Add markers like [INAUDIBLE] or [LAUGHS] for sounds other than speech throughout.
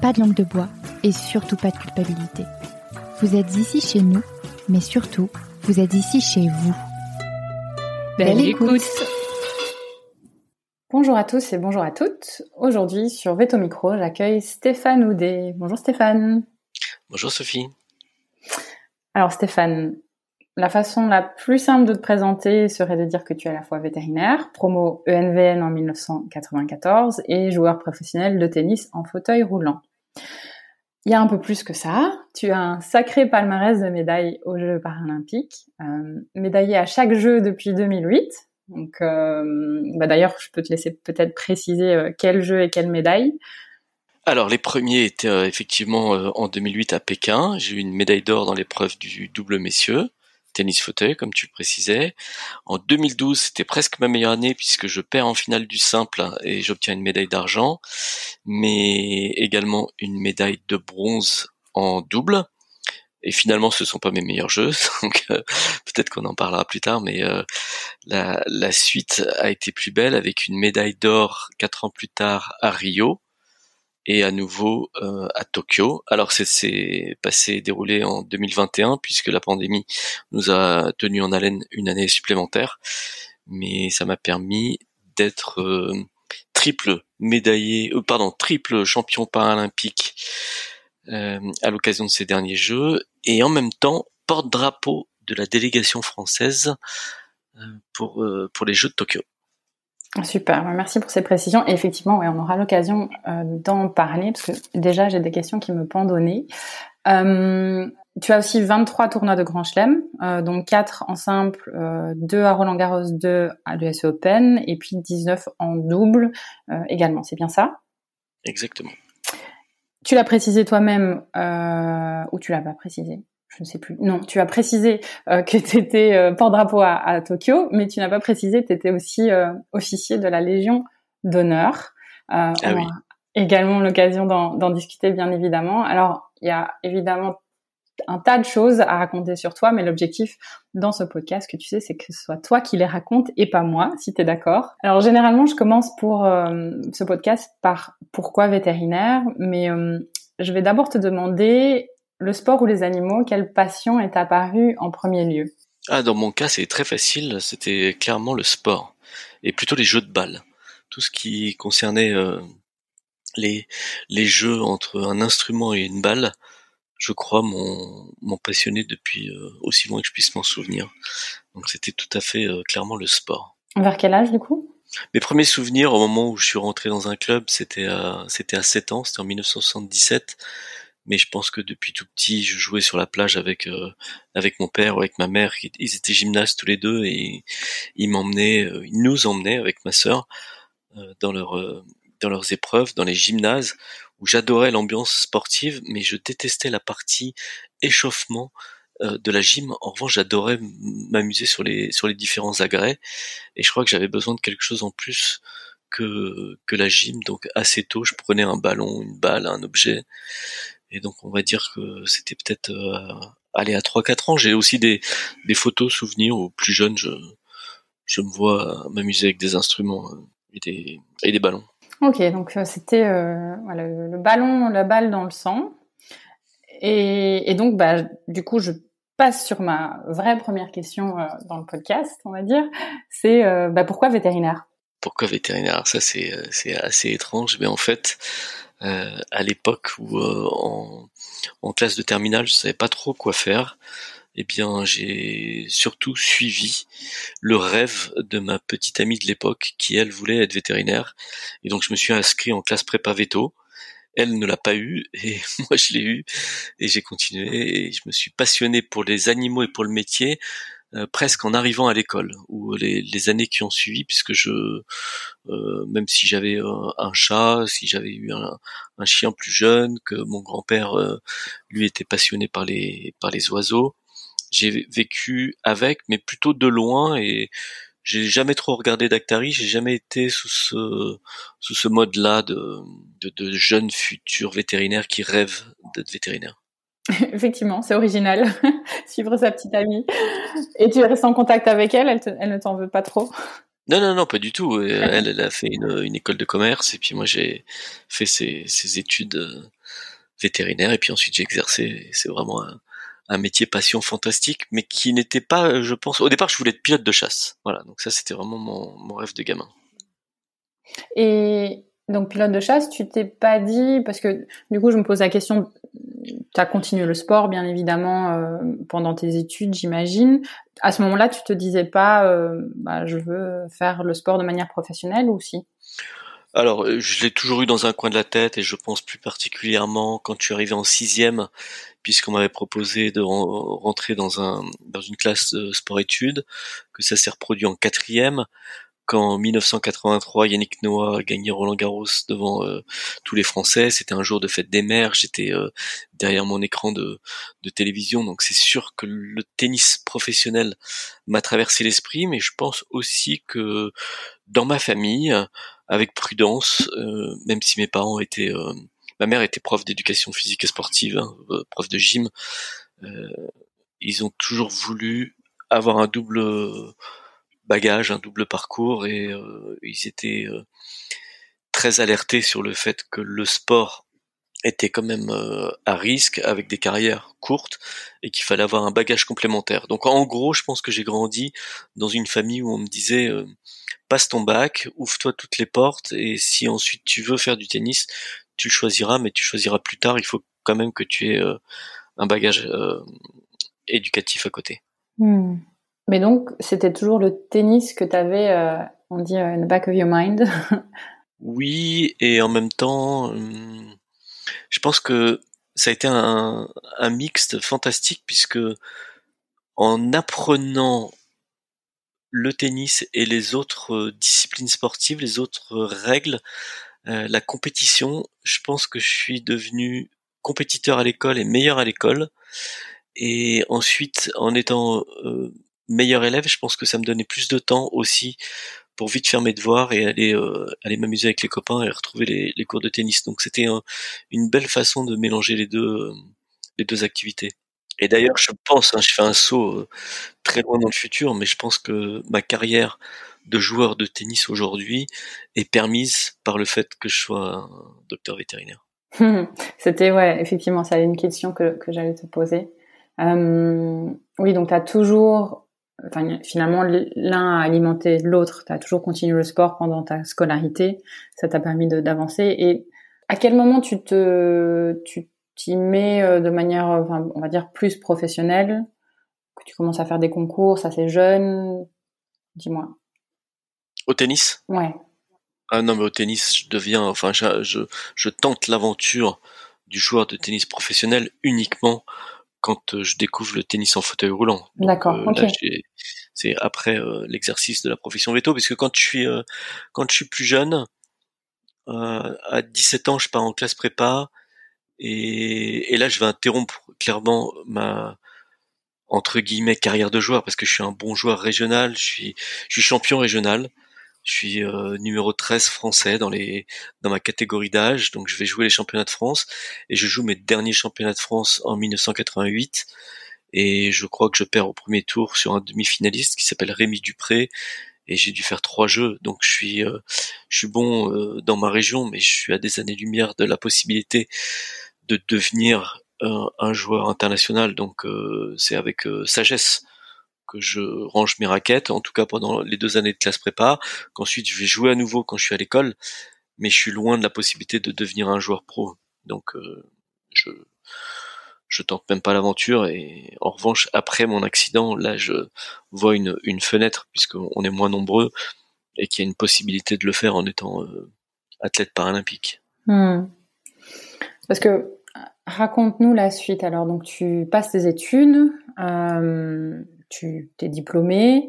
pas de langue de bois et surtout pas de culpabilité. Vous êtes ici chez nous, mais surtout, vous êtes ici chez vous. Belle, écoute. Bonjour à tous et bonjour à toutes. Aujourd'hui, sur Veto Micro, j'accueille Stéphane Houdet. Bonjour Stéphane. Bonjour Sophie. Alors Stéphane, la façon la plus simple de te présenter serait de dire que tu es à la fois vétérinaire, promo ENVN en 1994 et joueur professionnel de tennis en fauteuil roulant. Il y a un peu plus que ça. Tu as un sacré palmarès de médailles aux Jeux paralympiques, euh, médaillé à chaque jeu depuis 2008. Donc, euh, bah d'ailleurs, je peux te laisser peut-être préciser euh, quel jeu et quelle médaille. Alors, les premiers étaient effectivement en 2008 à Pékin. J'ai eu une médaille d'or dans l'épreuve du double messieurs tennis fauteuil, comme tu le précisais. En 2012, c'était presque ma meilleure année puisque je perds en finale du simple et j'obtiens une médaille d'argent, mais également une médaille de bronze en double. Et finalement, ce sont pas mes meilleurs jeux, [LAUGHS] donc euh, peut-être qu'on en parlera plus tard, mais euh, la, la suite a été plus belle avec une médaille d'or quatre ans plus tard à Rio, et à nouveau euh, à Tokyo. Alors c'est passé déroulé en 2021 puisque la pandémie nous a tenu en haleine une année supplémentaire, mais ça m'a permis d'être euh, triple médaillé, euh, pardon, triple champion paralympique euh, à l'occasion de ces derniers Jeux et en même temps porte-drapeau de la délégation française euh, pour pour les Jeux de Tokyo. Super, merci pour ces précisions. Et effectivement, ouais, on aura l'occasion euh, d'en parler parce que déjà j'ai des questions qui me pendent au nez. Euh, tu as aussi 23 tournois de Grand Chelem, euh, donc 4 en simple, euh, 2 à Roland Garros, 2 à l'US Open, et puis 19 en double également. C'est bien ça? Exactement. Tu l'as précisé toi-même ou tu l'as pas précisé? Je ne sais plus. Non, tu as précisé euh, que tu étais euh, porte-drapeau à, à, Tokyo, mais tu n'as pas précisé que tu étais aussi euh, officier de la Légion d'honneur. ah on oui. a également l'occasion d'en discuter, bien évidemment. Alors, il y a évidemment un tas de choses à raconter sur toi, mais l'objectif dans ce podcast, que tu sais, c'est que ce soit toi qui les raconte et pas moi, si tu es d'accord. Alors, généralement, je commence pour ce podcast par pourquoi vétérinaire, mais je vais d'abord te demander le sport ou les animaux, quelle passion est apparue en premier lieu? Ah, dans mon cas, c'est très facile. C'était clairement le sport et plutôt les jeux de balles. Tout ce qui concernait euh, les les jeux entre un instrument et une balle, je crois, m'ont passionné depuis euh, aussi loin que je puisse m'en souvenir. Donc c'était tout à fait euh, clairement le sport. Vers quel âge du coup? Mes premiers souvenirs au moment où je suis rentré dans un club, c'était à c'était à 7 ans, c'était en 1977 mais je pense que depuis tout petit, je jouais sur la plage avec euh, avec mon père ou avec ma mère. Ils étaient gymnastes tous les deux et ils m'emmenaient, euh, ils nous emmenaient avec ma sœur euh, dans leurs dans leurs épreuves, dans les gymnases où j'adorais l'ambiance sportive, mais je détestais la partie échauffement de la gym. En revanche, j'adorais m'amuser sur les sur les différents agrès et je crois que j'avais besoin de quelque chose en plus que que la gym. Donc assez tôt, je prenais un ballon, une balle, un objet et donc on va dire que c'était peut-être euh, aller à 3-4 ans. J'ai aussi des, photos, souvenirs où plus jeune, je, je me vois m'amuser avec des instruments et des, et des ballons. Ok, donc c'était euh, voilà, le ballon, la balle dans le sang. Et, et donc, bah, du coup, je passe sur ma vraie première question euh, dans le podcast, on va dire. C'est euh, bah, pourquoi vétérinaire? Pourquoi vétérinaire Ça, c'est, c'est assez étrange, mais en fait, euh, à l'époque où euh, en, en classe de terminale, je savais pas trop quoi faire. Eh bien, j'ai surtout suivi le rêve de ma petite amie de l'époque qui, elle, voulait être vétérinaire. Et donc, je me suis inscrit en classe prépa veto. Elle ne l'a pas eu et [LAUGHS] moi je l'ai eu et j'ai continué et je me suis passionné pour les animaux et pour le métier euh, presque en arrivant à l'école ou les, années qui ont suivi puisque je euh, même si j'avais euh, un chat si j'avais eu un, chien plus jeune que mon grand-père lui était passionné par les par les oiseaux j'ai vécu avec mais plutôt de loin et j'ai jamais trop regardé d'Actari, j'ai jamais été sous ce sous ce mode-là de, de, de jeunes futurs vétérinaires qui rêvent d'être vétérinaires. [LAUGHS] Effectivement, c'est original. [LAUGHS] Suivre sa petite amie. Et tu restes en contact avec elle, elle, elle ne t'en veut pas trop Non, non, non, pas du tout. Elle, elle a fait une, une école de commerce et puis moi j'ai fait ses, ses études euh, vétérinaires et puis ensuite j'ai exercé. C'est vraiment un, un métier passion fantastique, mais qui n'était pas, je pense, au départ, je voulais être pilote de chasse. Voilà, donc ça, c'était vraiment mon, mon rêve de gamin. Et donc, pilote de chasse, tu t'es pas dit, parce que du coup, je me pose la question, tu as continué le sport, bien évidemment, euh, pendant tes études, j'imagine. À ce moment-là, tu te disais pas, euh, bah, je veux faire le sport de manière professionnelle ou si? Alors, euh, je l'ai toujours eu dans un coin de la tête et je pense plus particulièrement quand suis arrivé en sixième, puisqu'on m'avait proposé de rentrer dans un dans une classe de sport-études, que ça s'est reproduit en quatrième quand 1983 Yannick Noah a gagné Roland Garros devant euh, tous les Français, c'était un jour de fête des mères, j'étais euh, derrière mon écran de, de télévision, donc c'est sûr que le tennis professionnel m'a traversé l'esprit, mais je pense aussi que dans ma famille, avec prudence, euh, même si mes parents étaient, ma mère était prof d'éducation physique et sportive, hein, prof de gym, ils ont toujours voulu avoir un double bagage, un double parcours, et euh, ils étaient euh, très alertés sur le fait que le sport était quand même euh, à risque avec des carrières courtes et qu'il fallait avoir un bagage complémentaire. Donc en gros, je pense que j'ai grandi dans une famille où on me disait passe ton bac, ouvre-toi toutes les portes et si ensuite tu veux faire du tennis, tu choisiras, mais tu choisiras plus tard. Il faut quand même que tu aies un bagage éducatif à côté. Hmm. Mais donc, c'était toujours le tennis que tu avais, euh, on dit, euh, in the back of your mind. [LAUGHS] oui, et en même temps, hum, je pense que ça a été un, un mixte fantastique puisque en apprenant le tennis et les autres euh, disciplines sportives, les autres règles, la compétition, je pense que je suis devenu compétiteur à l'école et meilleur à l'école. Et ensuite, en étant meilleur élève, je pense que ça me donnait plus de temps aussi pour vite faire mes devoirs et aller euh, aller m'amuser avec les copains et retrouver les, cours de tennis. Donc c'était une belle façon de mélanger les deux euh, les deux activités. Et d'ailleurs, je pense, hein, je fais un saut euh, très loin dans le futur, mais je pense que ma carrière de joueur de tennis aujourd'hui est permise par le fait que je sois un docteur vétérinaire. [LAUGHS] C'était ouais, effectivement, ça une question que, que j'allais te poser. Oui, donc tu toujours enfin, finalement, l'un a alimenté l'autre. Tu as toujours continué le sport pendant ta scolarité. Ça t'a permis d'avancer. Et à quel moment tu te, tu t'y mets euh, de manière, enfin, on va dire, plus professionnelle, que tu commences à faire des concours, assez jeune Dis-moi. Au tennis? Ouais. Ah non, mais au tennis, je deviens, enfin, je, je, je tente l'aventure du joueur de tennis professionnel uniquement quand euh, je découvre le tennis en fauteuil roulant. D'accord. Euh, c'est après euh, l'exercice de la profession veto, parce que quand je suis quand je suis plus jeune, à 17 ans, je pars en classe prépa, et, et là, je vais interrompre clairement ma entre guillemets carrière de joueur parce que je suis un bon joueur régional, je suis je suis champion régional. Je suis euh, numéro 13 français dans les dans ma catégorie d'âge, donc je vais jouer les championnats de France. Et je joue mes derniers championnats de France en 1988 et je crois que je perds au premier tour sur un demi-finaliste qui s'appelle Rémi Dupré. Et j'ai dû faire trois jeux, donc je suis euh, je suis bon euh, dans ma région, mais je suis à des années-lumière de la possibilité de devenir un joueur international, donc c'est avec sagesse que je range mes raquettes, en tout cas pendant les deux années de classe prépa, qu'ensuite je vais jouer à nouveau quand je suis à l'école, mais je suis loin de la possibilité de devenir un joueur pro. Donc euh, je je tente même pas l'aventure. Et en revanche, après mon accident, là, je vois une, une fenêtre puisqu'on est moins nombreux et qu'il y a une possibilité de le faire en étant euh, athlète paralympique. Hmm. Parce que raconte-nous la suite. Alors, donc tu passes tes études, euh, tu t'es diplômé.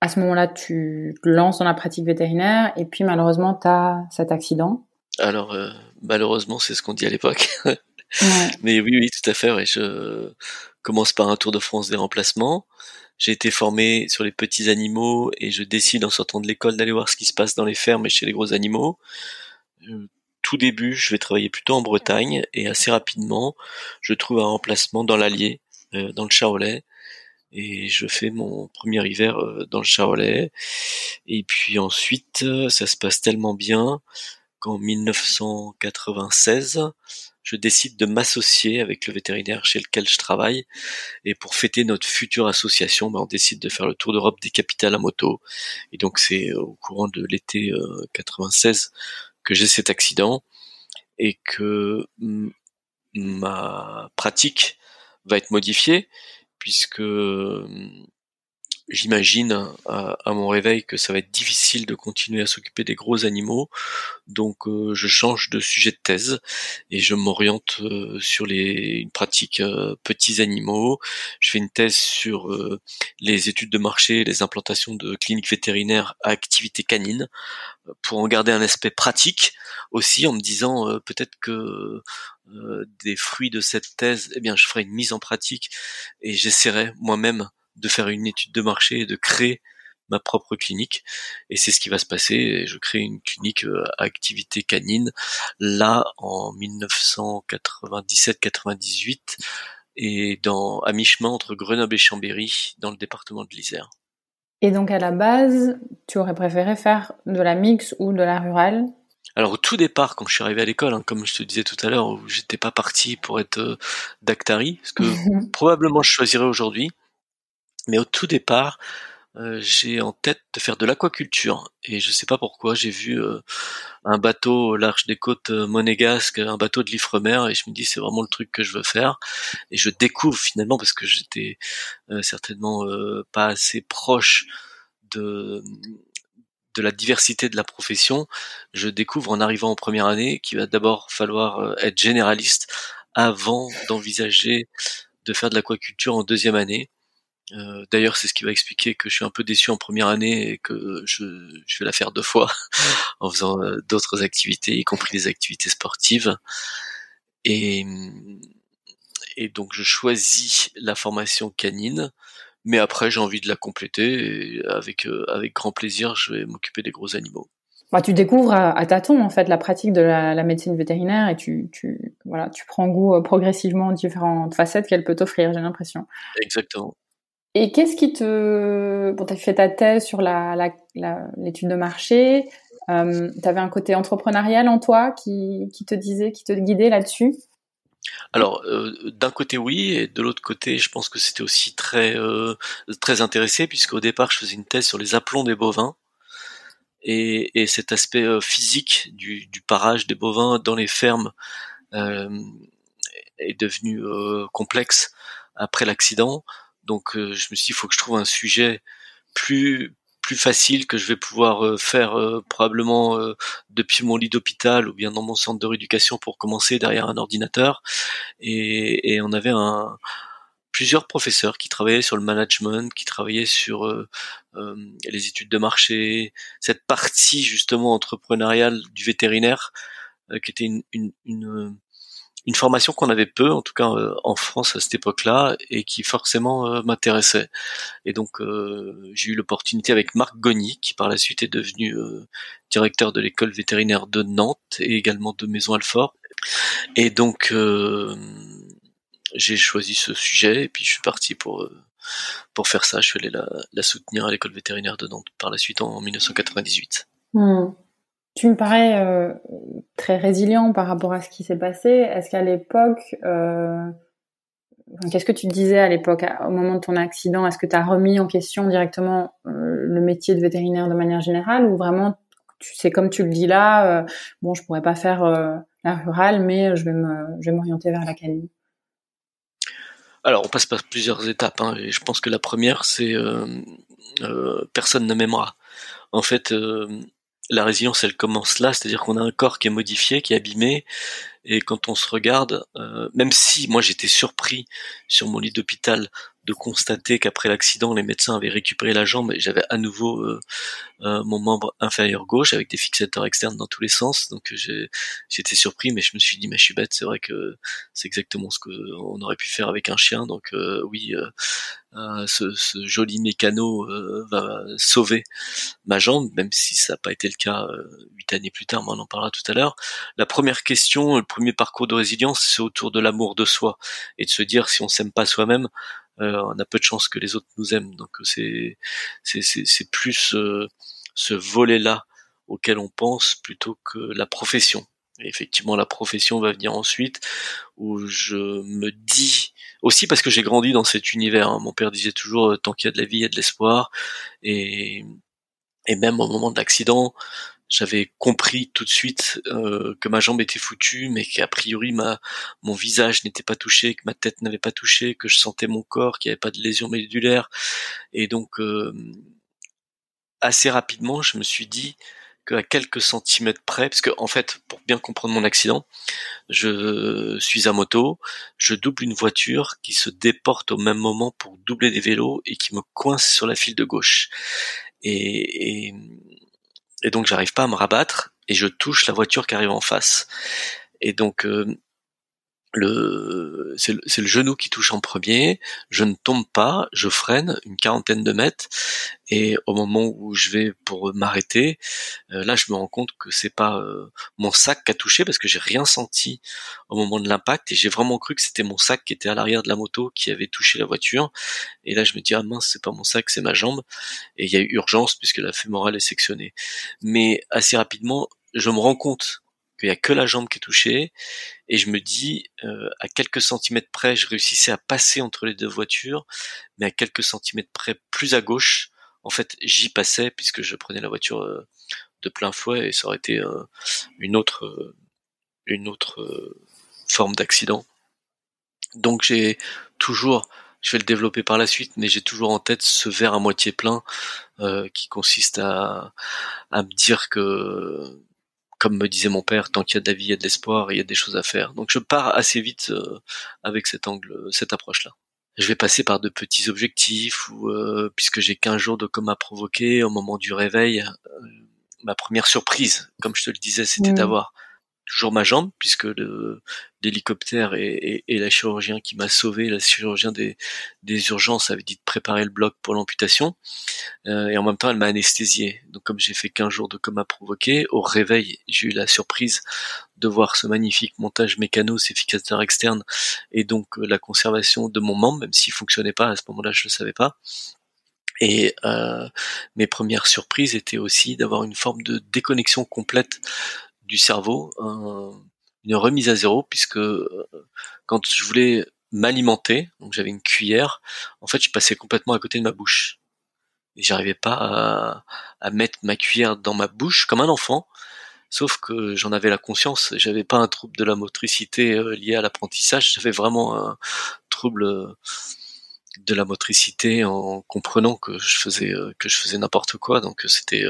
À ce moment-là, tu te lances dans la pratique vétérinaire et puis malheureusement, tu as cet accident. Alors, euh, malheureusement, c'est ce qu'on dit à l'époque. [LAUGHS] Mais oui, oui, tout à fait. Ouais. Je commence par un tour de France des remplacements. J'ai été formé sur les petits animaux et je décide en sortant de l'école d'aller voir ce qui se passe dans les fermes et chez les gros animaux. Euh, tout début, je vais travailler plutôt en Bretagne et assez rapidement, je trouve un remplacement dans l'Allier, euh, dans le Charolais. Et je fais mon premier hiver euh, dans le Charolais. Et puis ensuite, ça se passe tellement bien qu'en 1996, je décide de m'associer avec le vétérinaire chez lequel je travaille. Et pour fêter notre future association, ben, on décide de faire le tour d'Europe des capitales à moto. Et donc c'est euh, au courant de l'été 96 euh, que j'ai cet accident et que ma pratique va être modifiée puisque j'imagine à, mon réveil que ça va être difficile de continuer à s'occuper des gros animaux, donc euh, je change de sujet de thèse et je m'oriente euh, sur les une pratique euh, petits animaux. Je fais une thèse sur les études de marché, les implantations de cliniques vétérinaires à activité canine, pour en garder un aspect pratique aussi, en me disant peut-être que des fruits de cette thèse, eh bien je ferai une mise en pratique et j'essaierai moi-même de faire une étude de marché et de créer ma propre clinique. Et c'est ce qui va se passer. Je crée une clinique euh, à activité canine là en 1997-98 et dans à mi-chemin entre Grenoble et Chambéry dans le département de l'Isère. Et donc à la base, tu aurais préféré faire de la mix ou de la rurale? Alors au tout départ, quand je suis arrivé à l'école, hein, comme je te disais tout à l'heure, j'étais pas parti pour être euh, d'actari, ce que [LAUGHS] probablement je choisirais aujourd'hui. Mais au tout départ, euh, j'ai en tête de faire de l'aquaculture et je sais pas pourquoi j'ai vu euh, un bateau au large des côtes euh, monégasques, un bateau de l'Ifremer et je me dis c'est vraiment le truc que je veux faire et je découvre finalement parce que j'étais certainement pas assez proche de de la diversité de la profession, je découvre en arrivant en première année qu'il va d'abord falloir être généraliste avant d'envisager de faire de l'aquaculture en deuxième année. Euh, d'ailleurs, c'est ce qui va expliquer que je suis un peu déçu en première année et que je, je vais la faire deux fois [LAUGHS] en faisant euh, d'autres activités, y compris des activités sportives. Et, et donc, je choisis la formation canine, mais après, j'ai envie de la compléter et avec euh, avec grand plaisir, je vais m'occuper des gros animaux. Bah, tu découvres à, à, tâtons en fait la pratique de la, la, médecine vétérinaire et tu, tu voilà, tu prends goût progressivement aux différentes facettes qu'elle peut t'offrir. J'ai l'impression. Exactement. Et qu'est-ce qui te... Bon, tu as fait ta thèse sur l'étude la, de marché. Euh, tu avais un côté entrepreneurial en toi qui, te disait, qui te guidait là-dessus? Alors, euh, d'un côté oui, et de l'autre côté, je pense que c'était aussi très euh, très intéressé, puisqu'au départ, je faisais une thèse sur les aplombs des bovins et, et cet aspect euh, physique du, du, parage des bovins dans les fermes euh, est devenu complexe après l'accident. Donc euh, je me suis dit, il faut que je trouve un sujet plus plus facile que je vais pouvoir euh, faire euh, probablement depuis mon lit d'hôpital ou bien dans mon centre de rééducation pour commencer derrière un ordinateur. Et, et on avait un, plusieurs professeurs qui travaillaient sur le management, qui travaillaient sur euh, les études de marché, cette partie justement entrepreneuriale du vétérinaire, qui était une, une, une, une formation qu'on avait peu, en tout cas euh, en France à cette époque-là, et qui forcément euh, m'intéressait. Et donc euh, j'ai eu l'opportunité avec Marc Gogny, qui par la suite est devenu directeur de l'école vétérinaire de Nantes et également de Maison Alfort. Et donc j'ai choisi ce sujet et puis je suis parti pour pour faire ça. Je suis allé la, la soutenir à l'école vétérinaire de Nantes par la suite en, 1998. Tu me parais euh, très résilient par rapport à ce qui s'est passé. Est-ce qu'à l'époque, euh, qu'est-ce que tu disais à l'époque, au moment de ton accident? Est-ce que tu as remis en question directement euh, le métier de vétérinaire de manière générale ou vraiment, tu sais, comme tu le dis là, bon, je pourrais pas faire la rurale, mais je vais me, je vais m'orienter vers la Alors, on passe par plusieurs étapes. Hein, et je pense que la première, c'est personne ne m'aimera. En fait, la résilience, elle commence là, c'est-à-dire qu'on a un corps qui est modifié, qui est abîmé, et quand on se regarde, même si moi j'étais surpris sur mon lit d'hôpital de constater qu'après l'accident, les médecins avaient récupéré la jambe et j'avais à nouveau euh, euh, mon membre inférieur gauche avec des fixateurs externes dans tous les sens. Donc j'étais surpris, mais je me suis dit, mais je suis bête, c'est vrai que c'est exactement ce qu'on aurait pu faire avec un chien. Donc euh, oui, ce, joli mécano va sauver ma jambe, même si ça n'a pas été le cas huit années plus tard, mais on en parlera tout à l'heure. La première question, le premier parcours de résilience, c'est autour de l'amour de soi et de se dire si on s'aime pas soi-même, euh, on a peu de chances que les autres nous aiment. Donc c'est c'est plus euh, ce volet-là auquel on pense plutôt que la profession. Et effectivement, la profession va venir ensuite, où je me dis aussi parce que j'ai grandi dans cet univers. Hein. Mon père disait toujours euh, tant qu'il y a de la vie, il y a de l'espoir. Et et même au moment de l'accident, j'avais compris tout de suite euh, que ma jambe était foutue, mais qu'a priori ma mon visage n'était pas touché, que ma tête n'avait pas touché, que je sentais mon corps, qu'il n'y avait pas de lésion médulaire, et donc euh, assez rapidement, je me suis dit qu'à quelques centimètres près, parce que en fait, pour bien comprendre mon accident, je suis à moto, je double une voiture qui se déporte au même moment pour doubler des vélos et qui me coince sur la file de gauche. Et, et et donc j'arrive pas à me rabattre et je touche la voiture qui arrive en face. Et donc euh, c'est le, genou qui touche en premier, je ne tombe pas, je freine une quarantaine de mètres. Et au moment où je vais pour m'arrêter, euh, là je me rends compte que c'est pas euh, mon sac qui a touché parce que j'ai rien senti au moment de l'impact. Et j'ai vraiment cru que c'était mon sac qui était à l'arrière de la moto qui avait touché la voiture. Et là je me dis ah mince c'est pas mon sac c'est ma jambe. Et il y a eu urgence puisque la fémorale est sectionnée. Mais assez rapidement je me rends compte il y a que la jambe qui est touchée, et je me dis, euh, à quelques centimètres près, je réussissais à passer entre les deux voitures, mais à quelques centimètres près, plus à gauche, en fait, j'y passais puisque je prenais la voiture euh, de plein fouet. Et ça aurait été euh, une autre, une autre forme d'accident. Donc j'ai toujours, je vais le développer par la suite, mais j'ai toujours en tête ce verre à moitié plein qui consiste à, à me dire que comme me disait mon père, tant qu'il y a de la vie, il y a de l'espoir il y a des choses à faire. Donc je pars assez vite euh, avec cet angle, cette approche-là. Je vais passer par de petits objectifs, ou euh, puisque j'ai 15 jours de coma provoqué, au moment du réveil, euh, ma première surprise, comme je te le disais, c'était mmh. d'avoir toujours ma jambe, puisque l'hélicoptère et, la chirurgien qui m'a sauvé, la chirurgien des, des urgences avait dit de préparer le bloc pour l'amputation, euh, et en même temps elle m'a anesthésié. Donc comme j'ai fait 15 jours de coma provoqué, au réveil j'ai eu la surprise de voir ce magnifique montage mécano, ces fixateurs externes, et donc euh, la conservation de mon membre, même s'il fonctionnait pas à ce moment-là, je le savais pas. Et euh, mes premières surprises étaient aussi d'avoir une forme de déconnexion complète du cerveau, une remise à zéro, puisque euh, quand je voulais m'alimenter, donc j'avais une cuillère, en fait je passais complètement à côté de ma bouche. Et j'arrivais pas à, mettre ma cuillère dans ma bouche comme un enfant, sauf que j'en avais la conscience, j'avais pas un trouble de la motricité euh, lié à l'apprentissage, j'avais vraiment un trouble euh, de la motricité en comprenant que je faisais que je faisais n'importe quoi donc c'était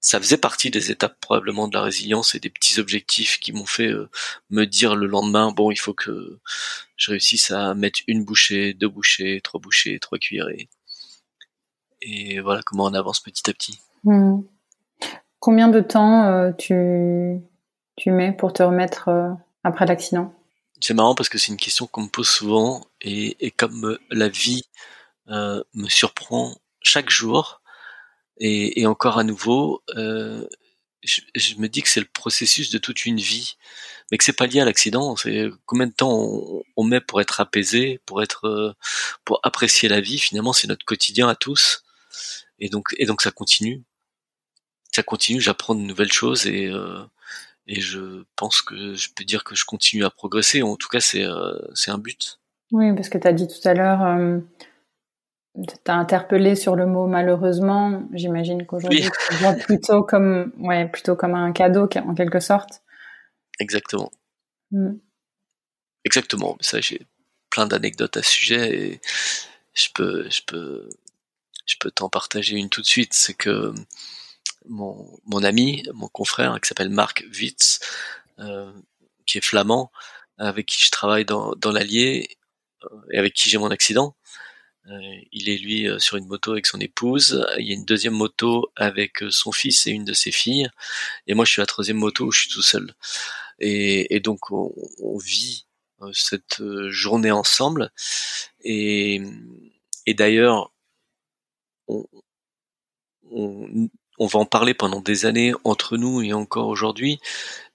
ça faisait partie des étapes probablement de la résilience et des petits objectifs qui m'ont fait euh, me dire le lendemain bon il faut que je réussisse à mettre une bouchée, deux bouchées, trois bouchées, trois cuillerées. Et voilà comment on avance petit à petit. Hmm. Combien de temps euh, tu tu mets pour te remettre euh, après l'accident? C'est marrant parce que c'est une question qu'on me pose souvent et, et comme la vie me surprend chaque jour, et, encore à nouveau, euh, je, me dis que c'est le processus de toute une vie, mais que c'est pas lié à l'accident. C'est combien de temps on, met pour être apaisé, pour être, euh, pour apprécier la vie. Finalement, c'est notre quotidien à tous, et donc et donc ça continue. Ça continue. J'apprends de nouvelles choses et euh, et je pense que je peux dire que je continue à progresser. En tout cas, c'est c'est un but. Oui, parce que tu as dit tout à l'heure T'as interpellé sur le mot malheureusement. J'imagine qu'aujourd'hui tu vois plutôt comme, ouais, plutôt comme un cadeau en quelque sorte. Exactement. Mm. Exactement. Ça, j'ai plein d'anecdotes à ce sujet et je peux, je peux, je peux t'en partager une tout de suite. C'est que mon, mon ami, mon confrère qui s'appelle Marc Witz, euh, qui est flamand, avec qui je travaille dans, dans l'Allier et avec qui j'ai mon accident. Euh, il est lui euh, sur une moto avec son épouse. Il y a une deuxième moto avec euh, son fils et une de ses filles. Et moi, je suis la troisième moto où je suis tout seul. Et, donc, on, vit cette journée ensemble. Et, d'ailleurs, on va en parler pendant des années entre nous et encore aujourd'hui,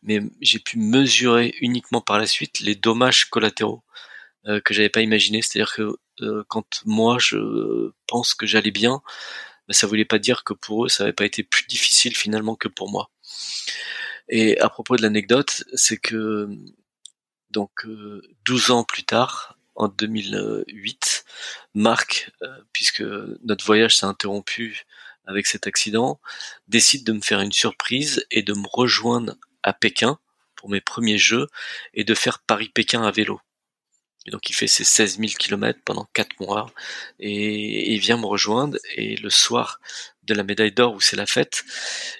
mais j'ai pu mesurer uniquement par la suite les dommages collatéraux euh, que j'avais pas imaginé. C'est-à-dire que euh, quand moi je pense que j'allais bien, ben, ça voulait pas dire que pour eux ça avait pas été plus difficile finalement que pour moi. Et à propos de l'anecdote, c'est que donc 12 euh, ans plus tard, en 2008, Marc, puisque notre voyage s'est interrompu avec cet accident, décide de me faire une surprise et de me rejoindre à Pékin pour mes premiers jeux et de faire Paris-Pékin à vélo. Et donc il fait ses 16 000 kilomètres pendant 4 mois et, vient me rejoindre. Et le soir de la médaille d'or où c'est la fête,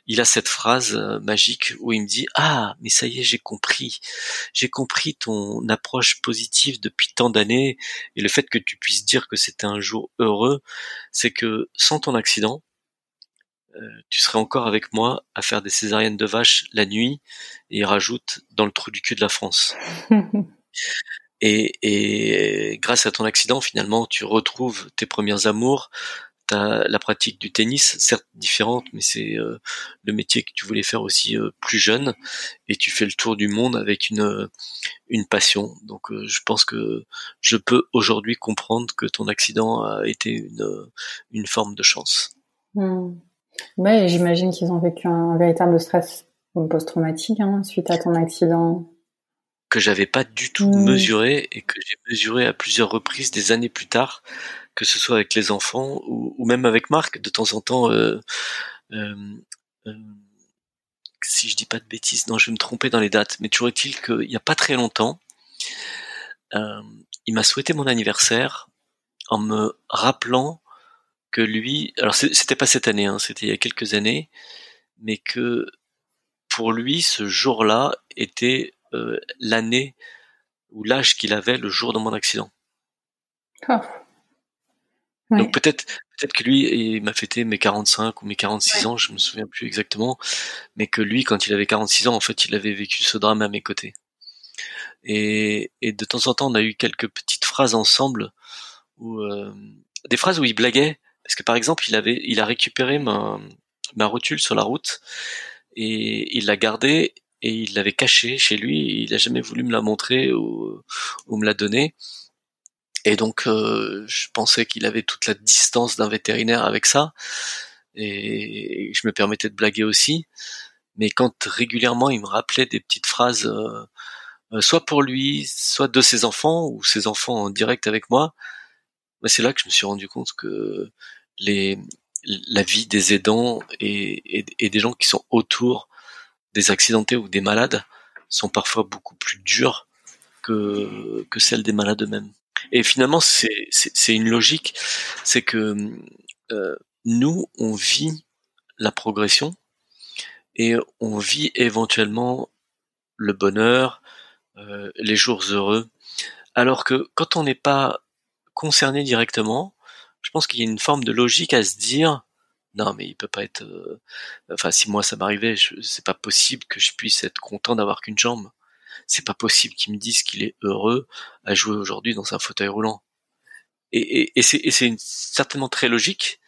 il a cette phrase euh, magique où il me dit ah mais ça y est j'ai compris. J'ai compris ton approche positive depuis tant d'années. Et le fait que tu puisses dire que c'était un jour heureux c'est que sans ton accident euh, tu serais encore avec moi à faire des césariennes de vache la nuit et il rajoute dans le trou du cul de la France [LAUGHS] Et, grâce à ton accident, finalement, tu retrouves tes premiers amours, t'as la pratique du tennis, certes différente, mais c'est euh, le métier que tu voulais faire aussi euh, plus jeune, et tu fais le tour du monde avec une une passion. Donc, euh, je pense que je peux aujourd'hui comprendre que ton accident a été une forme de chance. Mmh. J'imagine qu'ils ont vécu un, véritable stress post-traumatique hein, suite à ton accident que j'avais pas du tout mmh. mesuré et que j'ai mesuré à plusieurs reprises des années plus tard, que ce soit avec les enfants ou, même avec Marc, de temps en temps. Euh, euh, euh, si je dis pas de bêtises, non, je vais me tromper dans les dates, mais toujours est-il qu'il y a pas très longtemps, il m'a souhaité mon anniversaire en me rappelant que lui, alors c'était pas cette année, hein, c'était il y a quelques années, mais que pour lui, ce jour-là était euh, l'année ou l'âge qu'il avait le jour de mon accident. Oh. Donc peut-être peut-être que lui il m'a fêté mes 45 ou mes 46 ans, je me souviens plus exactement, mais que lui quand il avait 46 ans en fait, il avait vécu ce drame à mes côtés. Et, et de temps en temps, on a eu quelques petites phrases ensemble où euh, des phrases où il blaguait parce que par exemple, il avait il a récupéré ma ma rotule sur la route et il l'a gardée et il l'avait cachée chez lui. il a jamais voulu me la montrer ou, me la donner. Et donc, euh, je pensais qu'il avait toute la distance d'un vétérinaire avec ça, et je me permettais de blaguer aussi. Mais quand régulièrement il me rappelait des petites phrases, euh, euh, soit pour lui, soit de ses enfants ou ses enfants en direct avec moi, bah, c'est là que je me suis rendu compte que la vie des aidants et des gens qui sont autour des accidentés ou des malades sont parfois beaucoup plus dures que, que celles des malades eux-mêmes. Et finalement, c'est, une logique, c'est que euh, nous, on vit la progression et on vit éventuellement le bonheur, euh, les jours heureux, alors que quand on n'est pas concerné directement, je pense qu'il y a une forme de logique à se dire non mais il peut pas être euh, enfin si moi ça m'arrivait c'est pas possible que je puisse être content d'avoir qu'une jambe. C'est pas possible qu'il me dise qu'il est heureux à jouer aujourd'hui dans un fauteuil roulant. Et, et, c'est certainement très logique.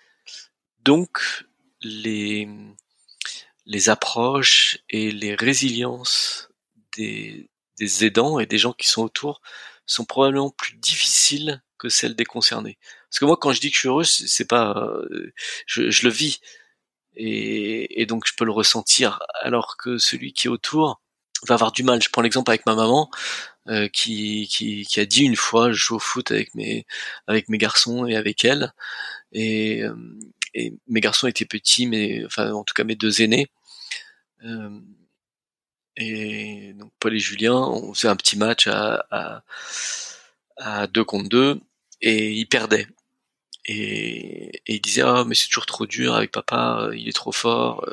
Donc les les approches et les résiliences des, des aidants et des gens qui sont autour sont probablement plus difficiles que celles des concernés. Parce que moi, quand je dis que je suis heureux, c'est pas, euh, je, je, le vis et, et, donc je peux le ressentir. Alors que celui qui est autour va avoir du mal. Je prends l'exemple avec ma maman euh, qui, qui, qui a dit une fois, je joue au foot avec mes avec mes garçons et avec elle et, euh, et mes garçons étaient petits, mais enfin en tout cas mes deux aînés. Euh, et donc Paul et Julien, on faisait un petit match à, à à deux contre deux et il perdait. Et, il disait ah mais c'est toujours trop dur avec papa, il est trop fort.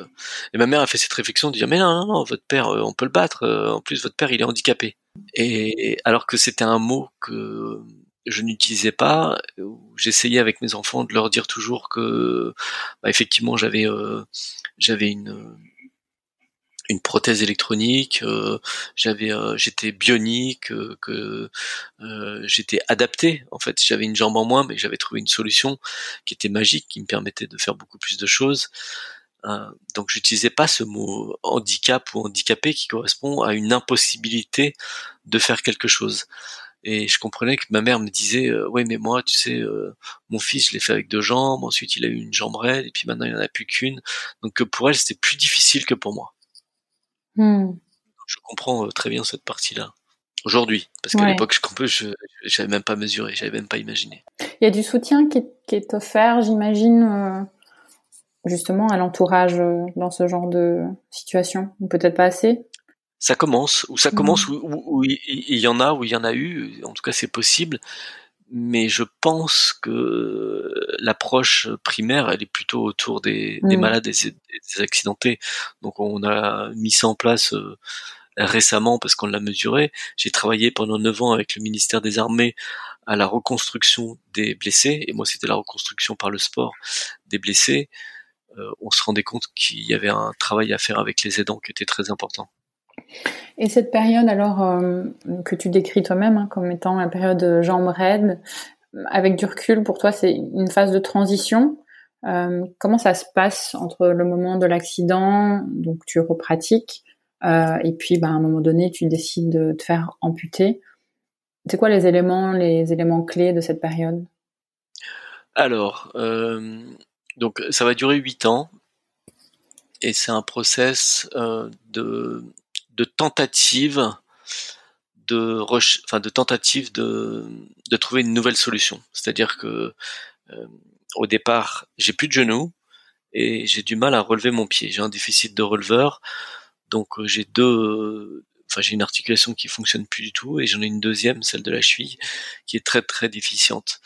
Et ma mère a fait cette réflexion de dire mais non non non votre père on peut le battre. En plus votre père il est handicapé. Et alors que c'était un mot que je n'utilisais pas, j'essayais avec mes enfants de leur dire toujours que bah, effectivement j'avais j'avais une une prothèse électronique, euh, j'avais, euh, j'étais bionique, euh, que j'étais adapté. En fait, j'avais une jambe en moins, mais j'avais trouvé une solution qui était magique, qui me permettait de faire beaucoup plus de choses. donc, j'utilisais pas ce mot handicap ou handicapé qui correspond à une impossibilité de faire quelque chose. Et je comprenais que ma mère me disait, ouais, mais moi, tu sais, mon fils, je l'ai fait avec deux jambes. Ensuite, il a eu une jambe raide, et puis maintenant, il en a plus qu'une. Donc, pour elle, c'était plus difficile que pour moi. Hmm. Je comprends euh, très bien cette partie-là. Aujourd'hui, parce qu'à l'époque, je je n'avais même pas mesuré, j'avais même pas imaginé. Il y a du soutien qui est, offert, j'imagine, euh, justement à l'entourage euh, dans ce genre de situation, ou peut-être pas assez? Ça commence, ou ça commence, hmm. où, il y en a, où il y en a eu. En tout cas, c'est possible mais je pense que l'approche primaire, elle est plutôt autour des, des malades et des, accidentés. Donc on a mis ça en place euh, récemment parce qu'on l'a mesuré. J'ai travaillé pendant neuf ans avec le ministère des Armées à la reconstruction des blessés, et moi c'était la reconstruction par le sport des blessés. Euh, on se rendait compte qu'il y avait un travail à faire avec les aidants qui était très important. Et cette période alors euh, que tu décris toi-même hein, comme étant la période jambes raides, avec du recul, pour toi c'est une phase de transition. Euh, comment ça se passe entre le moment de l'accident, donc tu repratiques, euh, et puis bah, à un moment donné tu décides de te faire amputer. C'est quoi les éléments, les éléments clés de cette période? Alors, donc ça va durer huit ans et c'est un process de de tentative de enfin de tentative de, de trouver une nouvelle solution. C'est-à-dire que euh, au départ, j'ai plus de genoux et j'ai du mal à relever mon pied. J'ai un déficit de releveur, donc euh, j'ai deux, enfin j'ai une articulation qui fonctionne plus du tout et j'en ai une deuxième, celle de la cheville, qui est très très déficiente.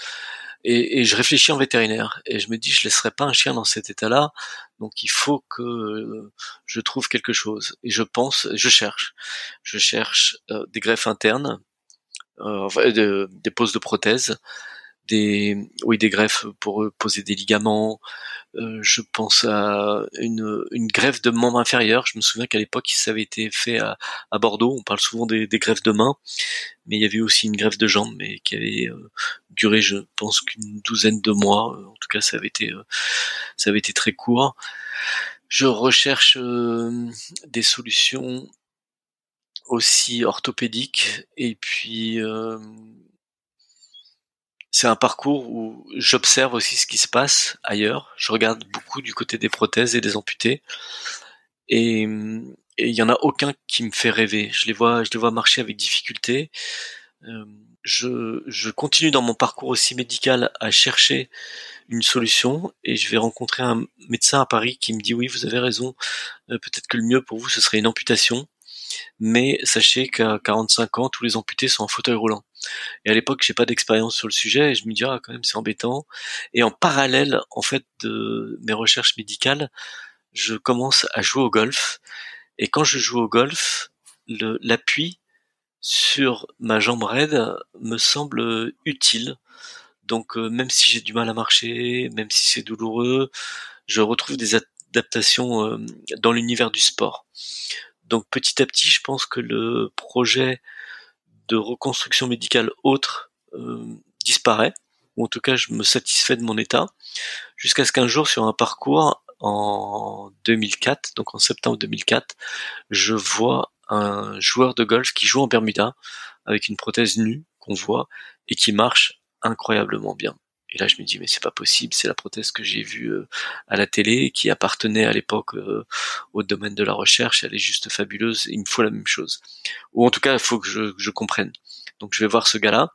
Et, je réfléchis en vétérinaire et je me dis je laisserai pas un chien dans cet état-là. Donc il faut que je trouve quelque chose. Et je pense je cherche. Je cherche euh, des greffes internes euh, enfin, des poses de prothèses des oui des greffes pour poser des ligaments. Euh, je pense à une, une greffe de membre inférieur. Je me souviens qu'à l'époque ça avait été fait à, Bordeaux. On parle souvent des, des, greffes de main, mais il y avait aussi une greffe de jambes, mais qui avait euh, duré, je pense, qu'une douzaine de mois. En tout cas, ça avait été euh, ça avait été très court. Je recherche des solutions aussi orthopédiques et puis c'est un parcours où j'observe aussi ce qui se passe ailleurs. Je regarde beaucoup du côté des prothèses et des amputés. Et il y en a aucun qui me fait rêver. Je les vois, je les vois marcher avec difficulté. Euh, je, je continue dans mon parcours aussi médical à chercher une solution et je vais rencontrer un médecin à Paris qui me dit oui vous avez raison euh, peut-être que le mieux pour vous ce serait une amputation mais sachez qu'à 45 ans tous les amputés sont en fauteuil roulant et à l'époque, j'ai pas d'expérience sur le sujet et je me dis ah quand même c'est embêtant. Et en parallèle, en fait, de mes recherches médicales, je commence à jouer au golf. Et quand je joue au golf, l'appui sur ma jambe raide me semble utile. Donc euh, même si j'ai du mal à marcher, même si c'est douloureux, je retrouve des adaptations euh, dans l'univers du sport. Donc petit à petit, je pense que le projet de reconstruction médicale autre euh, disparaît, ou en tout cas je me satisfais de mon état, jusqu'à ce qu'un jour sur un parcours en 2004, donc en septembre 2004, je vois un joueur de golf qui joue en Bermuda avec une prothèse nue qu'on voit et qui marche incroyablement bien. Et là, je me dis, mais c'est pas possible, c'est la prothèse que j'ai vue euh, à la télé, qui appartenait à l'époque euh, au domaine de la recherche, elle est juste fabuleuse, il me faut la même chose. Ou en tout cas, il faut que je, comprenne. Donc je vais voir ce gars-là,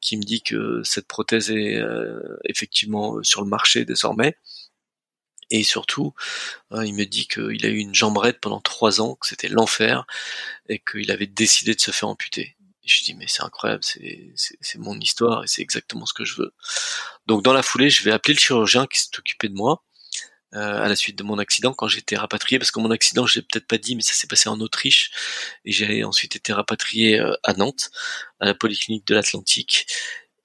qui me dit que cette prothèse est euh, effectivement sur le marché désormais. Et surtout, il me dit qu'il a eu une jambe pendant trois ans, que c'était l'enfer, et qu'il avait décidé de se faire amputer. Je dis mais c'est incroyable, c'est mon histoire et c'est exactement ce que je veux. Donc dans la foulée, je vais appeler le chirurgien qui s'est occupé de moi euh, à la suite de mon accident quand été rapatrié parce que mon accident je l'ai peut-être pas dit mais ça s'est passé en Autriche et j'ai ensuite été rapatrié euh, à Nantes à la polyclinique de l'Atlantique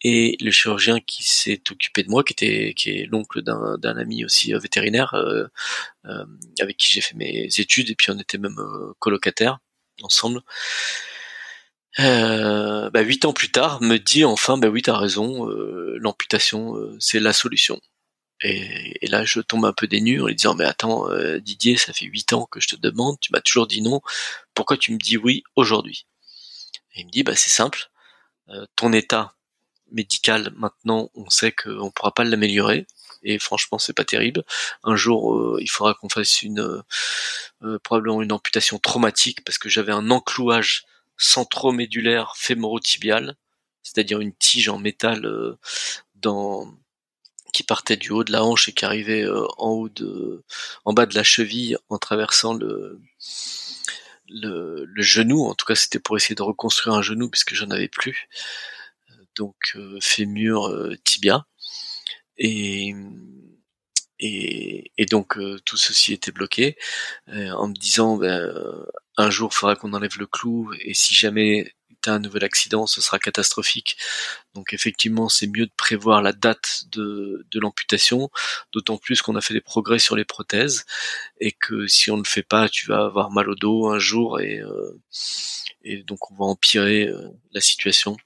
et le chirurgien qui s'est occupé de moi qui était qui est l'oncle d'un d'un ami aussi euh, vétérinaire avec qui j'ai fait mes études et puis on était même colocataires ensemble euh, bah, huit ans plus tard, me dit enfin, bah oui, t'as raison, euh, l'amputation, euh, c'est la solution. Et, là, je tombe un peu dénu en lui disant, mais attends, Didier, ça fait huit ans que je te demande, tu m'as toujours dit non, pourquoi tu me dis oui aujourd'hui? Et il me dit, bah c'est simple, ton état médical, maintenant, on sait qu'on pourra pas l'améliorer, et franchement c'est pas terrible. Un jour il faudra qu'on fasse une probablement une amputation traumatique parce que j'avais un enclouage centromédulaire fémorotibial, c'est-à-dire une tige en métal euh, dans qui partait du haut de la hanche et qui arrivait euh, en haut de en bas de la cheville en traversant le le, genou, en tout cas c'était pour essayer de reconstruire un genou puisque j'en avais plus. Donc euh, fémur tibia et et, et donc tout ceci était bloqué en me disant ben, un jour, il faudra qu'on enlève le clou, et si jamais tu as un nouvel accident, ce sera catastrophique. Donc effectivement, c'est mieux de prévoir la date de, de l'amputation, d'autant plus qu'on a fait des progrès sur les prothèses, et que si on ne le fait pas, tu vas avoir mal au dos un jour, et, euh, et donc on va empirer euh, la situation.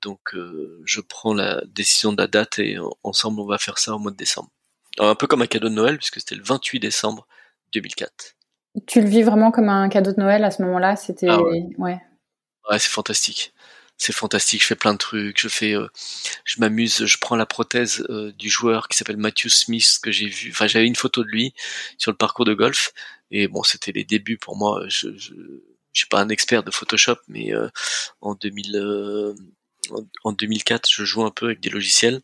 Donc euh, je prends la décision de la date, et ensemble, on va faire ça au mois de décembre. Un peu comme un cadeau de Noël, puisque c'était le 28 décembre 2004. Tu le vis vraiment comme un cadeau de Noël à ce moment-là? C'était ah ouais. ouais. c'est fantastique. C'est fantastique. Je fais plein de trucs. Je fais, euh, je m'amuse. Je prends la prothèse euh, du joueur qui s'appelle Matthew Smith que j'ai vu. Enfin, j'avais une photo de lui sur le parcours de golf. Et bon, c'était les débuts pour moi. Je, je, je suis pas un expert de Photoshop, mais euh, en 2000, en 2004, je joue un peu avec des logiciels.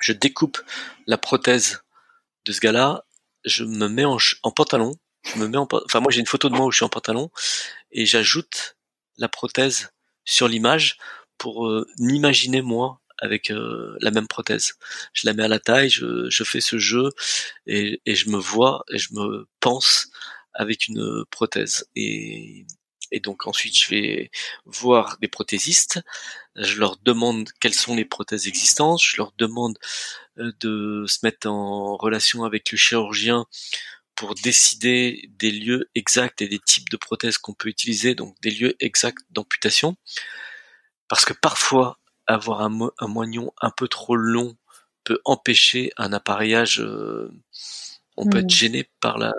Je découpe la prothèse de ce gars-là. Je me mets en, en pantalon je me mets en, enfin moi j'ai une photo de moi où je suis en pantalon et j'ajoute la prothèse sur l'image pour euh, m'imaginer moi avec euh, la même prothèse. Je la mets à la taille, je, je fais ce jeu et, et, je me vois et je me pense avec une prothèse. Et, et donc ensuite je vais voir des prothésistes, je leur demande quelles sont les prothèses existantes, je leur demande euh, de se mettre en relation avec le chirurgien pour décider des lieux exacts et des types de prothèses qu'on peut utiliser, donc des lieux exacts d'amputation. Parce que parfois, avoir un, moignon un peu trop long peut empêcher un appareillage. Euh, on peut être mmh. gêné par la,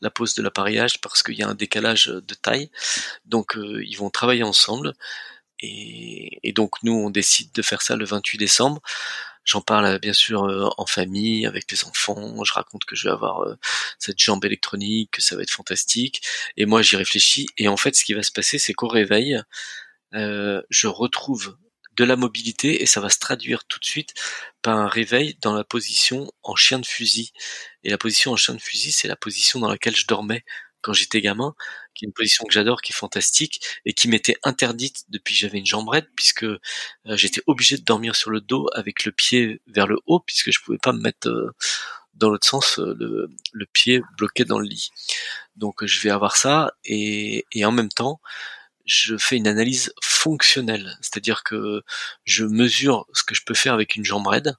la pose de l'appareillage parce qu'il y a un décalage de taille. Donc, euh, ils vont travailler ensemble. Et, et, donc, nous, on décide de faire ça le 28 décembre. J'en parle euh, bien sûr euh, en famille, avec les enfants. Je raconte que je vais avoir euh, cette jambe électronique, que ça va être fantastique. Et moi, j'y réfléchis. Et en fait, ce qui va se passer, c'est qu'au réveil, je retrouve de la mobilité et ça va se traduire tout de suite par un réveil dans la position en chien de fusil. Et la position en chien de fusil, c'est la position dans laquelle je dormais quand j'étais gamin, qui est une position que j'adore, qui est fantastique et qui m'était interdite depuis que j'avais une jambrette puisque euh, j'étais obligé de dormir sur le dos avec le pied vers le haut puisque je pouvais pas me mettre euh, dans l'autre sens euh, le, pied bloqué dans le lit. Donc je vais avoir ça et en même temps je fais une analyse fonctionnelle, c'est-à-dire que je mesure ce que je peux faire avec une jambe raide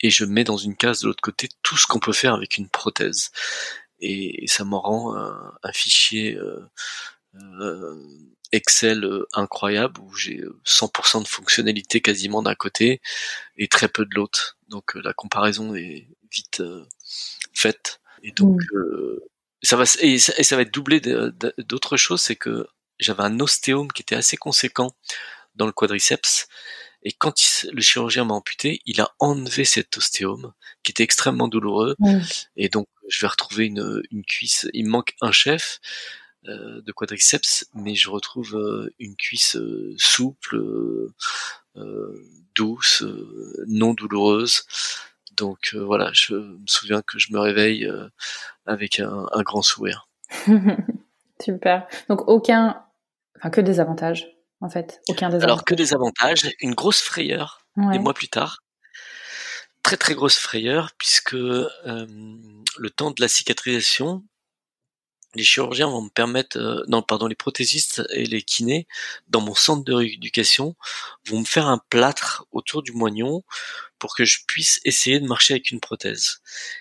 et je mets dans une case de l'autre côté tout ce qu'on peut faire avec une prothèse et, ça m'en rend un, fichier euh, euh, Excel euh, incroyable où j'ai 100% de fonctionnalité quasiment d'un côté et très peu de l'autre. Donc la comparaison est vite faite. Et donc mmh. ça va et ça, va être doublé d'autres choses, c'est que j'avais un ostéome qui était assez conséquent dans le quadriceps. Et quand le chirurgien m'a amputé, il a enlevé cet ostéome qui était extrêmement douloureux. Mmh. Et donc je vais retrouver une, une cuisse. Il me manque un chef euh, de quadriceps, mais je retrouve euh, une cuisse euh, souple, douce, non douloureuse. Donc voilà, je me souviens que je me réveille avec un, grand sourire. [LAUGHS] Super. Donc aucun, enfin que des avantages en fait Aucun des Alors que des avantages, une grosse frayeur des mois plus tard. Très très grosse frayeur puisque euh, le temps de la cicatrisation, les chirurgiens vont me permettre, euh, non pardon, les prothésistes et les kinés dans mon centre de rééducation vont me faire un plâtre autour du moignon pour que je puisse essayer de marcher avec une prothèse.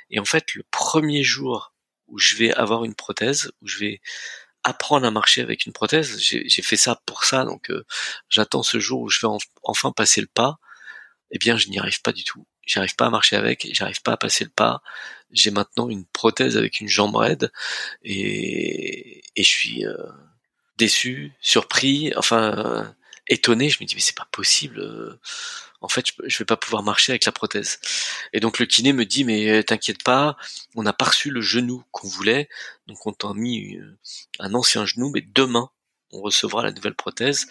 Et en fait, le premier jour où je vais avoir une prothèse, où je vais apprendre à marcher avec une prothèse, j'ai fait ça pour ça, donc euh, j'attends ce jour où je vais enfin passer le pas. Eh bien, je n'y arrive pas du tout. J'arrive pas à marcher avec, j'arrive pas à passer le pas. J'ai maintenant une prothèse avec une jambe raide et, et je suis euh, déçu, surpris, enfin étonné. Je me dis mais c'est pas possible en fait, je, vais pas pouvoir marcher avec la prothèse. Et donc le kiné me dit, mais euh, t'inquiète pas, on n'a pas reçu le genou qu'on voulait, donc on t'a mis euh, un ancien genou, mais demain, on recevra la nouvelle prothèse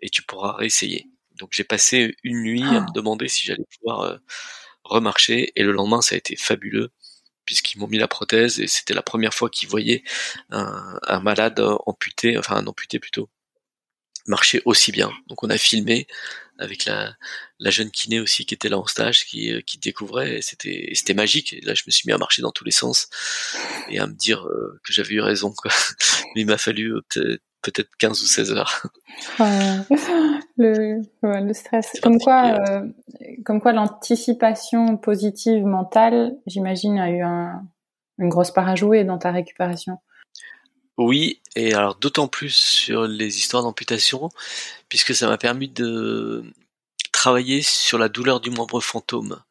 et tu pourras réessayer. Donc j'ai passé une nuit à me ah. demander si j'allais pouvoir euh, remarcher, et le lendemain, ça a été fabuleux puisqu'ils m'ont mis la prothèse et c'était la première fois qu'ils voyaient un, un malade amputé, enfin un amputé plutôt, marcher aussi bien. Donc on a filmé avec la, la jeune kiné aussi qui était là en stage, qui, euh, qui découvrait, c'était c'était magique. Et là, je me suis mis à marcher dans tous les sens et à me dire euh, que j'avais eu raison. Quoi. [LAUGHS] Mais il m'a fallu euh, peut-être 15 ou 16 heures. [LAUGHS] le, le stress. Comme quoi, comme quoi l'anticipation positive mentale, j'imagine, a eu un, une grosse part à jouer dans ta récupération. Oui, et alors d'autant plus sur les histoires d'amputation, puisque ça m'a permis de travailler sur la douleur du membre fantôme.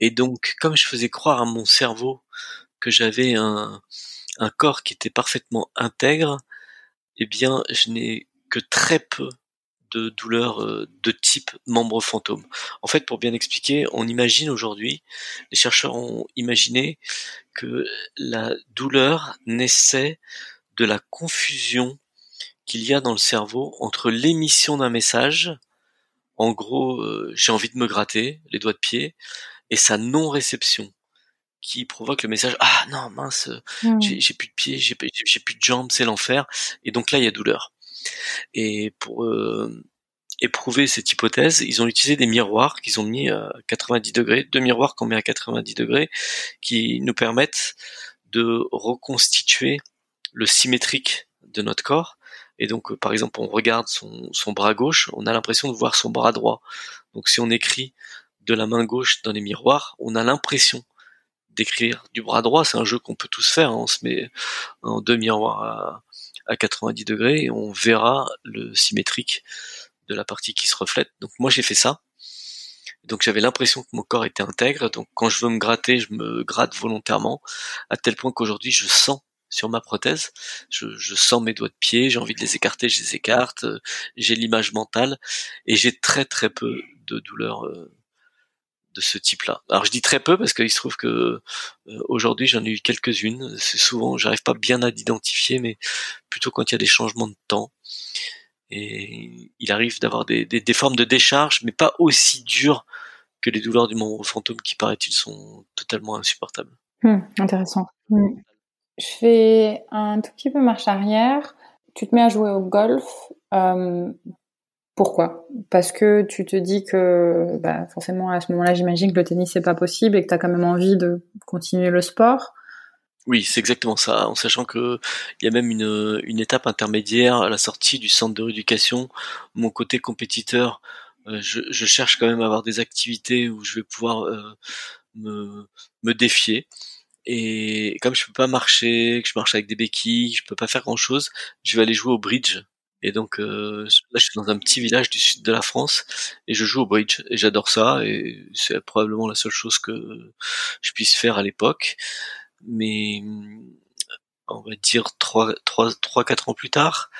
Et donc, comme je faisais croire à mon cerveau que j'avais un, corps qui était parfaitement intègre, eh bien, je n'ai que très peu de douleurs euh, de type membre fantôme. En fait, pour bien expliquer, on imagine aujourd'hui, les chercheurs ont imaginé que la douleur naissait de la confusion qu'il y a dans le cerveau entre l'émission d'un message, en gros euh, j'ai envie de me gratter les doigts de pied, et sa non-réception qui provoque le message ah non mince mmh. j'ai plus de pieds j'ai plus de jambes c'est l'enfer et donc là il y a douleur et pour euh, éprouver cette hypothèse ils ont utilisé des miroirs qu'ils ont mis à 90 degrés deux miroirs qu'on met à 90 degrés qui nous permettent de reconstituer le symétrique de notre corps. Et donc, euh, par exemple, on regarde son, bras gauche, on a l'impression de voir son bras droit. Donc, si on écrit de la main gauche dans les miroirs, on a l'impression d'écrire du bras droit. C'est un jeu qu'on peut tous faire. Hein. On se met en deux miroirs à, à 90 degrés et on verra le symétrique de la partie qui se reflète. Donc, moi, j'ai fait ça. Donc j'avais l'impression que mon corps était intègre. Donc quand je veux me gratter, je me gratte volontairement, à tel point qu'aujourd'hui je sens sur ma prothèse. Je, je sens mes doigts de pied, j'ai envie de les écarter, je les écarte, euh, j'ai l'image mentale et j'ai très très peu de douleurs euh, de ce type-là. Alors je dis très peu parce qu'il se trouve que euh, aujourd'hui j'en ai eu quelques-unes. C'est souvent, j'arrive pas bien à l'identifier, mais plutôt quand il y a des changements de temps. Et il arrive d'avoir des, des, formes de décharge, mais pas aussi dures que les douleurs du membre fantôme qui paraît-il sont totalement insupportables. Hmm, intéressant. Hmm. Je fais un tout petit peu marche arrière. Tu te mets à jouer au golf. Euh, pourquoi? Parce que tu te dis que bah, forcément à ce moment-là, j'imagine que le tennis c'est pas possible et que tu as quand même envie de continuer le sport. Oui, c'est exactement ça. En sachant que il y a même une, étape intermédiaire à la sortie du centre de rééducation. Mon côté compétiteur, euh, je, cherche quand même à avoir des activités où je vais pouvoir euh, me défier. Et comme je peux pas marcher, que je marche avec des béquilles, je peux pas faire grand chose, je vais aller jouer au bridge. Et donc euh, là, je suis dans un petit village du sud de la France et je joue au bridge et j'adore ça et c'est probablement la seule chose que je puisse faire à l'époque. Mais on va dire trois, trois, trois, quatre ans plus tard,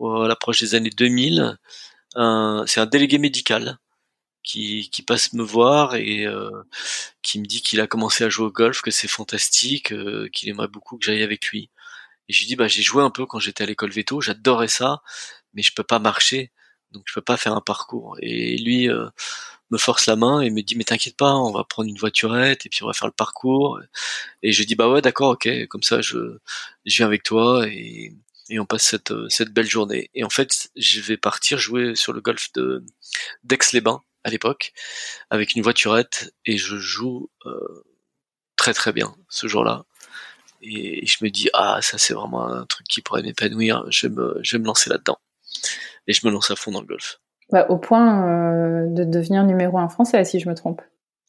à l'approche des années 2000, c'est un délégué médical qui, qui passe me voir et euh, qui me dit qu'il a commencé à jouer au golf, que c'est fantastique, euh, qu'il aimerait beaucoup que j'aille avec lui. Et je lui dis bah j'ai joué un peu quand j'étais à l'école veto, j'adorais ça, mais je peux pas marcher, donc je peux pas faire un parcours. Et lui euh, me force la main et me dit mais t'inquiète pas, on va prendre une voiturette et puis on va faire le parcours. Et je dis bah ouais d'accord ok, comme ça je je viens avec toi et et on passe cette, cette belle journée. Et en fait, je vais partir jouer sur le golf de d'Aix-les-Bains à l'époque avec une voiturette et je joue très très bien ce jour-là. Et je me dis ah ça c'est vraiment un truc qui pourrait m'épanouir. Je vais me je vais me lancer là-dedans et je me lance à fond dans le golf. Bah, au point euh, de devenir numéro un français, si je me trompe.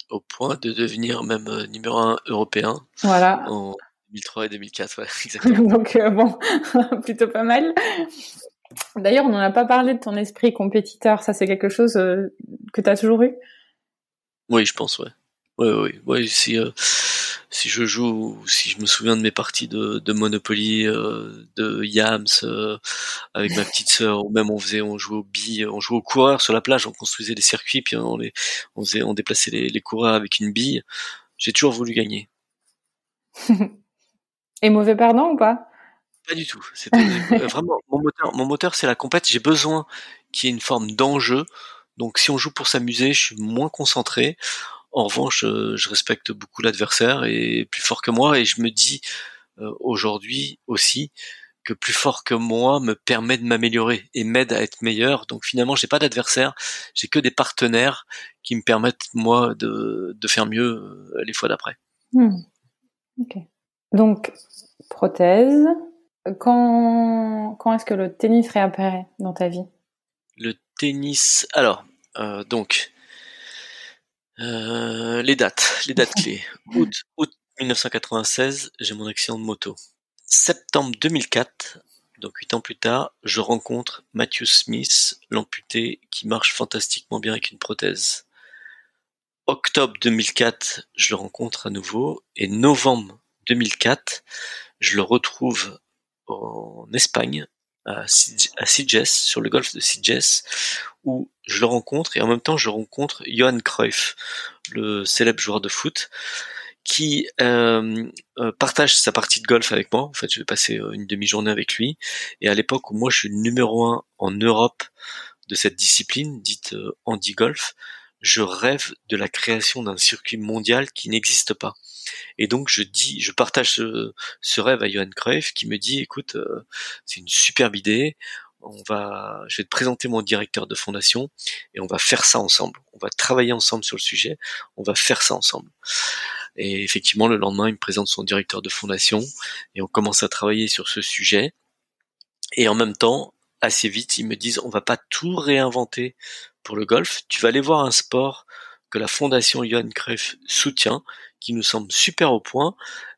Au point de devenir même euh, numéro un européen. Voilà. En 2003 et 2004, ouais, [LAUGHS] exactement. [LAUGHS] Donc euh, bon, [LAUGHS] plutôt pas mal. D'ailleurs, on n'en a pas parlé de ton esprit compétiteur. Ça, c'est quelque chose que tu as toujours eu? Oui, je pense, ouais. Oui, oui, oui. Si, si je joue, si je me souviens de mes parties de, de Monopoly, euh, de Yams euh, avec ma petite sœur, ou même on faisait, on jouait au bille, on jouait aux coureurs sur la plage, on construisait des circuits, puis on les, on faisait, on déplaçait les, les coureurs avec une bille. J'ai toujours voulu gagner. [LAUGHS] Et mauvais perdant ou pas? Pas du tout. Euh, vraiment mon moteur. Mon moteur, c'est la compète. J'ai besoin qu'il y ait une forme d'enjeu. Donc, si on joue pour s'amuser, je suis moins concentré. En revanche, euh, je respecte beaucoup l'adversaire et plus fort que moi et je me dis euh, aujourd'hui aussi que plus fort que moi me permet de m'améliorer et m'aide à être meilleur. Donc finalement, j'ai pas d'adversaire, j'ai que des partenaires qui me permettent moi de, faire mieux les fois d'après. Hmm. Donc prothèse. Quand quand est-ce que le tennis réapparaît dans ta vie? Le tennis. Alors euh, donc euh, les dates, les dates clés. [LAUGHS] Août, août 1996, j'ai mon accident de moto. Septembre 2004, donc huit ans plus tard, je rencontre Matthew Smith, l'amputé, qui marche fantastiquement bien avec une prothèse. Octobre 2004, je le rencontre à nouveau, et novembre 2004, je le retrouve en Espagne, à sur le golfe de Sitges, où je le rencontre et en même temps je rencontre Johan Cruyff, le célèbre joueur de foot, qui euh, euh, partage sa partie de golf avec moi. En fait, je vais passer euh, une demi-journée avec lui. Et à l'époque où moi je suis numéro un en Europe de cette discipline, dite handi golf, je rêve de la création d'un circuit mondial qui n'existe pas. Et donc je dis, je partage ce, rêve à Johan Cruyff qui me dit, écoute, c'est une superbe idée on va, je vais te présenter mon directeur de fondation et on va faire ça ensemble. On va travailler ensemble sur le sujet. On va faire ça ensemble. Et effectivement, le lendemain, il me présente son directeur de fondation et on commence à travailler sur ce sujet. Et en même temps, assez vite, ils me disent, on va pas tout réinventer pour le golf. Tu vas aller voir un sport que la fondation Johan Cruyff soutient, qui nous semble super au point,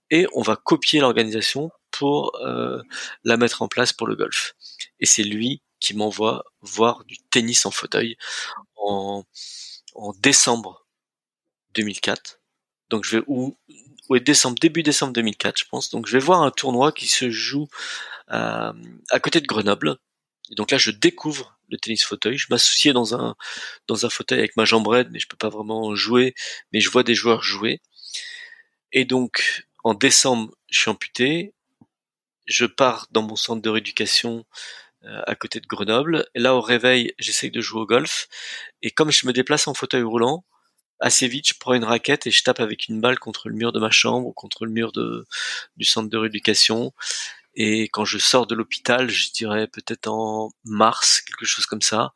et on va copier l'organisation pour euh, la mettre en place pour le golf. Et c'est lui qui m'envoie voir du tennis en fauteuil en, en décembre 2004. Donc je vais où décembre début décembre 2004 je pense. Donc je vais voir un tournoi qui se joue à, à côté de Grenoble. Et donc là je découvre le tennis fauteuil. Je m'associais dans un dans un fauteuil avec ma jambe raide, mais je peux pas vraiment jouer. Mais je vois des joueurs jouer. Et donc en décembre, je suis amputé je pars dans mon centre de rééducation euh, à côté de Grenoble. Et là, au réveil, j'essaye de jouer au golf. Et comme je me déplace en fauteuil roulant, assez vite, je prends une raquette et je tape avec une balle contre le mur de ma chambre contre le mur de, du centre de rééducation. Et quand je sors de l'hôpital, je dirais peut-être en mars, quelque chose comme ça,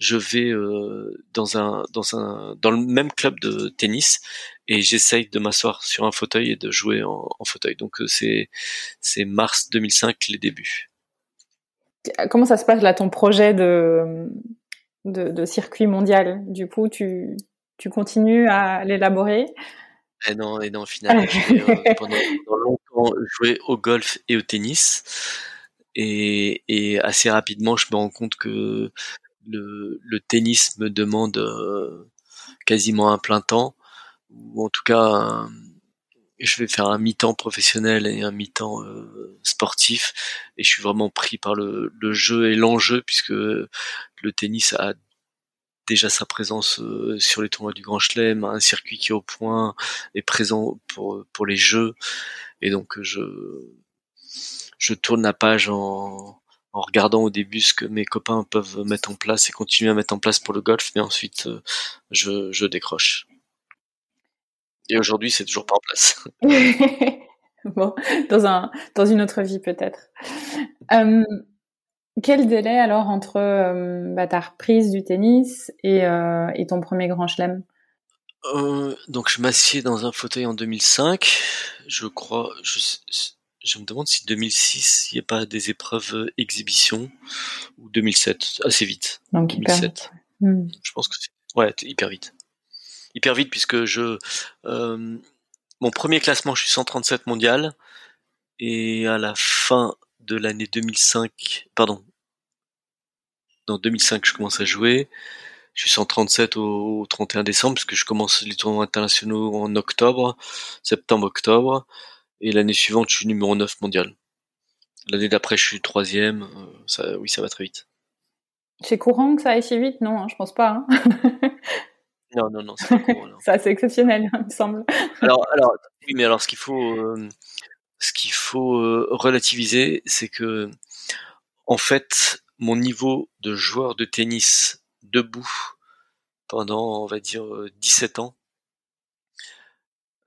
je vais euh, dans un dans un dans le même club de tennis et j'essaye de m'asseoir sur un fauteuil et de jouer en, fauteuil. Donc euh, c'est c'est mars 2005 les débuts. Comment ça se passe là ton projet de de, circuit mondial? Du coup, tu tu continues à l'élaborer? Et non, et non, finalement, [LAUGHS] euh, pendant, longtemps joué au golf et au tennis. Et, assez rapidement, je me rends compte que le, tennis me demande euh, quasiment un plein temps, ou en tout cas, je vais faire un mi-temps professionnel et un mi-temps euh, sportif, et je suis vraiment pris par le, jeu et l'enjeu, puisque le tennis a déjà sa présence euh, sur les tournois du Grand Chelem, un circuit qui est au point, est présent pour les jeux, et donc je, je tourne la page en, en regardant au début ce que mes copains peuvent mettre en place et continuer à mettre en place pour le golf, mais ensuite euh, je, je décroche. Et aujourd'hui, c'est toujours pas en place. [LAUGHS] [LAUGHS] bon, dans un dans une autre vie peut-être. Euh, quel délai alors entre euh, bah, ta reprise du tennis et, euh, et ton premier grand chelem? Euh, Donc je m'assieds dans un fauteuil en 2005. Je crois, je, je me demande si 2006 il n'y a pas des épreuves euh, exhibition ou 2007 assez vite. Donc hyper 2007. vite. Hmm. Je pense que c'est ouais hyper vite. Hyper vite puisque je euh, mon premier classement je suis 137 mondial et à la fin de l'année 2005 pardon dans 2005 je commence à jouer je suis 137 au, au 31 décembre parce que je commence les tournois internationaux en octobre septembre octobre et l'année suivante je suis numéro 9 mondial l'année d'après je suis troisième euh, ça oui ça va très vite C'est courant que ça aille si vite? Non, hein, je pense pas. hein. [LAUGHS] non non non c'est [LAUGHS] non. c'est assez exceptionnel, il me semble. Alors, alors, oui, mais alors, ce qu'il faut, euh, ce qu'il faut euh, relativiser, c'est que, en fait, mon niveau de joueur de tennis debout pendant, on va dire, euh, 17 ans,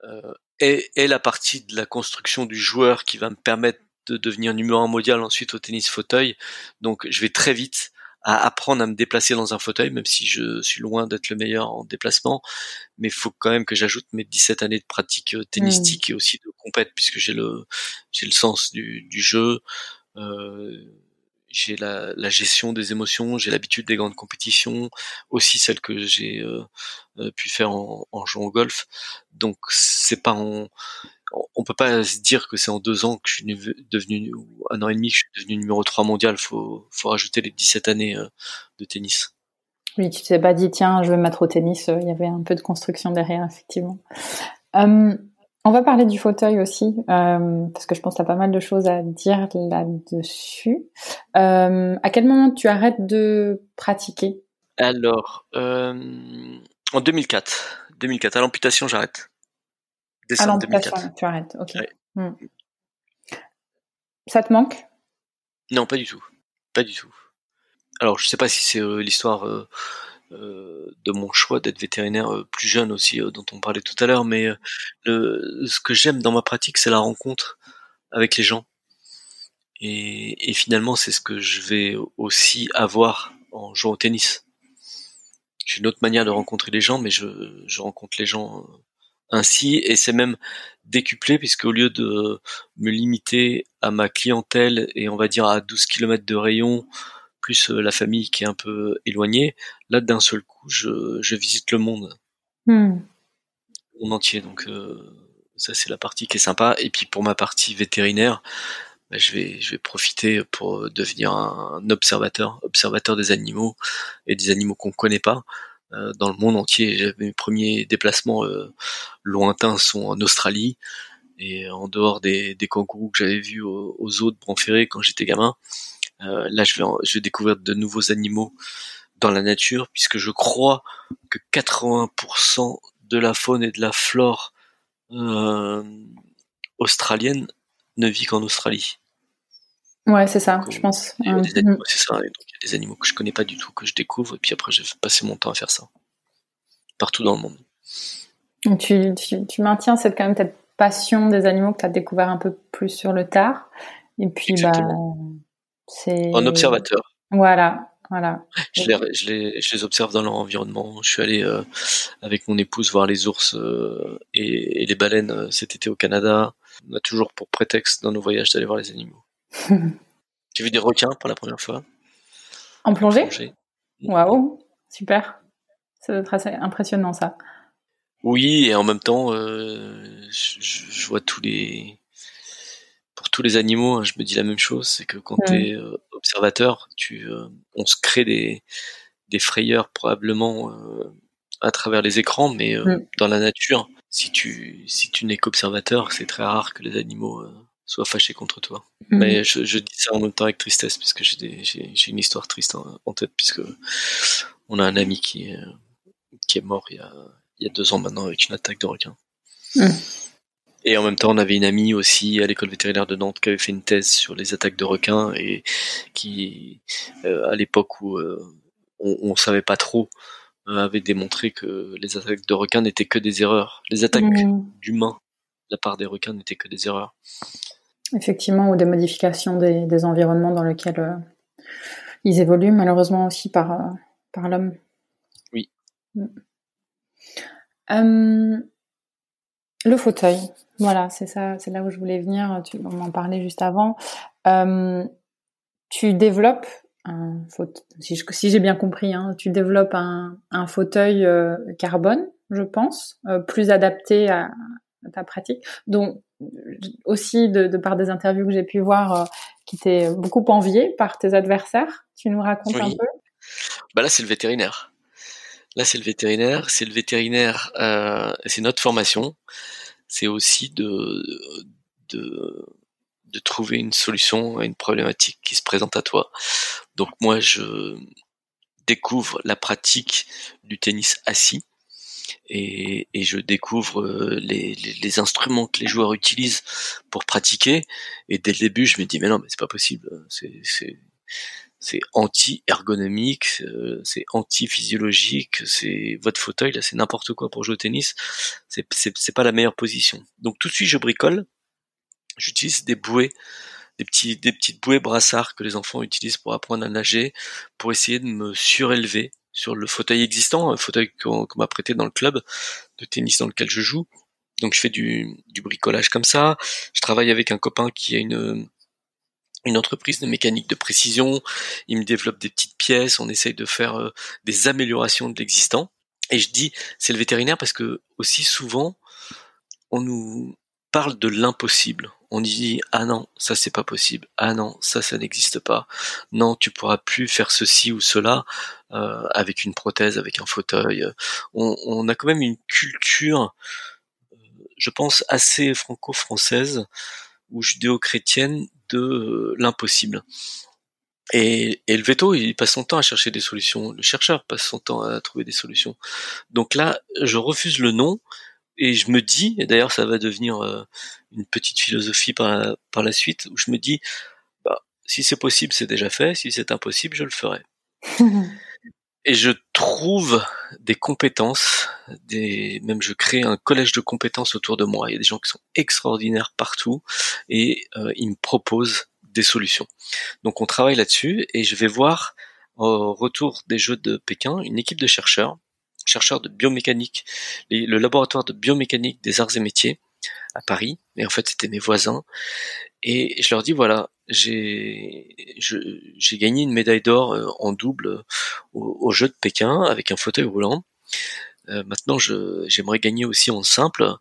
euh, est, est la partie de la construction du joueur qui va me permettre de devenir numéro un mondial ensuite au tennis fauteuil. Donc, je vais très vite à apprendre à me déplacer dans un fauteuil, même si je suis loin d'être le meilleur en déplacement. Mais il faut quand même que j'ajoute mes 17 années de pratique euh, tennistique et aussi de compète, puisque j'ai le j'ai le sens du, du jeu, euh, j'ai la, gestion des émotions, j'ai l'habitude des grandes compétitions, aussi celles que j'ai euh, euh, pu faire en, en jouant au golf. Donc c'est pas on peut pas se dire que c'est en deux ans que je suis nu- devenu, un an et demi que je suis devenu numéro 3 mondial. Faut, faut rajouter les 17 années euh, de tennis. Oui, tu t'es pas dit, tiens, je vais me mettre au tennis. Il y avait un peu de construction derrière, effectivement. On va parler du fauteuil aussi, euh, parce que je pense que tu as pas mal de choses à dire là-dessus. Euh, à quel moment tu arrêtes de pratiquer? Alors, euh, en 2004, 2004, à l'amputation, j'arrête. À l'amputation, 2004. tu arrêtes. Ok. Ouais. Hmm. Ça te manque? Non, pas du tout. Pas du tout. Alors, je sais pas si c'est l'histoire de mon choix d'être vétérinaire euh, plus jeune aussi, euh, dont on parlait tout à l'heure, mais euh, ce que j'aime dans ma pratique, c'est la rencontre avec les gens. Et, finalement, c'est ce que je vais aussi avoir en jouant au tennis. J'ai une autre manière de rencontrer les gens, mais je, je rencontre les gens euh, ainsi, et c'est même décuplé, puisque au lieu de me limiter à ma clientèle et on va dire à 12 km de rayon, plus euh, la famille qui est un peu éloignée, là d'un seul coup, je, je visite le monde, le monde entier. Donc euh, ça c'est la partie qui est sympa. Et puis pour ma partie vétérinaire, bah, je vais je vais profiter pour devenir un, un observateur, observateur des animaux et des animaux qu'on connaît pas euh, dans le monde entier. Mes premiers déplacements euh, lointains sont en Australie et en dehors des, des kangourous que j'avais vus aux, aux eaux de Branferré quand j'étais gamin. Euh, là, je vais, en- je vais découvrir de nouveaux animaux dans la nature, puisque je crois que 80% de la faune et de la flore euh, australienne ne vit qu'en Australie. Ouais, c'est ça, Donc, je pense. Il y a des animaux, c'est ça. Et donc, il y a des animaux que je connais pas du tout, que je découvre, et puis après, je vais passer mon temps à faire ça. Partout dans le monde. Donc, Tu, tu, tu maintiens cette, quand même cette passion des animaux que tu as découvert un peu plus sur le tard. Et puis, bah. C'est. En observateur. Voilà, voilà. Je les, je, les, je les observe dans leur environnement. Je suis allé euh, avec mon épouse voir les ours euh, et, et les baleines euh, cet été au Canada. On a toujours pour prétexte dans nos voyages d'aller voir les animaux. [LAUGHS] J'ai vu des requins pour la première fois. En plongée Plongée. Waouh, super. Ça doit être assez impressionnant, ça. Oui, et en même temps, je vois tous les... Pour tous les animaux, hein, je me dis la même chose, c'est que quand Mm. tu es observateur, tu, euh, on se crée des, des frayeurs probablement euh, à travers les écrans, mais euh, Mm. dans la nature, si tu, si tu n'es qu'observateur, c'est très rare que les animaux euh, soient fâchés contre toi. Hmm. Mais je, je dis ça en même temps avec tristesse, puisque j'ai des- j'ai une histoire triste en, en tête, puisque on a un ami qui est, qui est mort il y a, il y a deux ans maintenant avec une attaque de requin. Mm. Et en même temps, on avait une amie aussi à l'école vétérinaire de Nantes qui avait fait une thèse sur les attaques de requins et qui, euh, à l'époque où euh, on, on savait pas trop, euh, avait démontré que les attaques de requins n'étaient que des erreurs. Les attaques Hmm. d'humains la part des requins n'était que des erreurs. Effectivement, ou des modifications des, environnements dans lesquels ils évoluent, malheureusement aussi par, par l'homme. Oui. Mm. Euh, le fauteuil, voilà, c'est ça, c'est là où je voulais venir. Tu, on en parlait juste avant. tu développes un si, j'ai bien compris, hein, tu développes un, un fauteuil carbone, je pense, plus adapté à, ta pratique. Donc aussi de, par des interviews que j'ai pu voir euh, qui t'es beaucoup envié par tes adversaires. Tu nous racontes un peu? Bah là c'est le vétérinaire. Là c'est le vétérinaire, c'est le vétérinaire, euh, c'est notre formation. C'est aussi de, de de trouver une solution à une problématique qui se présente à toi. Donc moi je découvre la pratique du tennis assis et, et je découvre euh, les, les, les, instruments que les joueurs utilisent pour pratiquer. Et dès le début, je me dis mais non, mais c'est pas possible. C'est c'est anti-ergonomique, euh, c'est anti-physiologique, c'est votre fauteuil là, c'est n'importe quoi pour jouer au tennis. C'est c'est pas la meilleure position. Donc tout de suite, je bricole. J'utilise des bouées des petits des petites bouées brassards que les enfants utilisent pour apprendre à nager, pour essayer de me surélever sur le fauteuil existant, un fauteuil qu'on m'a prêté dans le club de tennis dans lequel je joue. Donc je fais du, bricolage comme ça. Je travaille avec un copain qui a une une entreprise de mécanique de précision. Il me développe des petites pièces. On essaye de faire euh, des améliorations de l'existant. Et je dis c'est le vétérinaire parce que aussi souvent on nous parle de l'impossible on dit ah non ça c'est pas possible ah non ça ça n'existe pas non tu pourras plus faire ceci ou cela euh, avec une prothèse avec un fauteuil on, a quand même une culture euh, je pense assez franco-française ou judéo-chrétienne de euh, l'impossible et, et, le veto, il passe son temps à chercher des solutions. Le chercheur passe son temps à trouver des solutions. Donc là, je refuse le non et je me dis, et d'ailleurs ça va devenir euh, une petite philosophie par la, par la suite, où je me dis, bah, si c'est possible, c'est déjà fait, si c'est impossible, je le ferai. [LAUGHS] et je trouve des compétences, des, même je crée un collège de compétences autour de moi. Il y a des gens qui sont extraordinaires partout et euh, ils me proposent des solutions. Donc on travaille là-dessus et je vais voir au retour des Jeux de Pékin une équipe de chercheurs chercheurs de biomécanique, le laboratoire de biomécanique des arts et métiers à Paris, et en fait c'était mes voisins, et je leur dis voilà, j'ai gagné une médaille d'or euh, en double au, au, jeu de Pékin avec un fauteuil roulant. Euh, maintenant, j'aimerais gagner aussi en simple.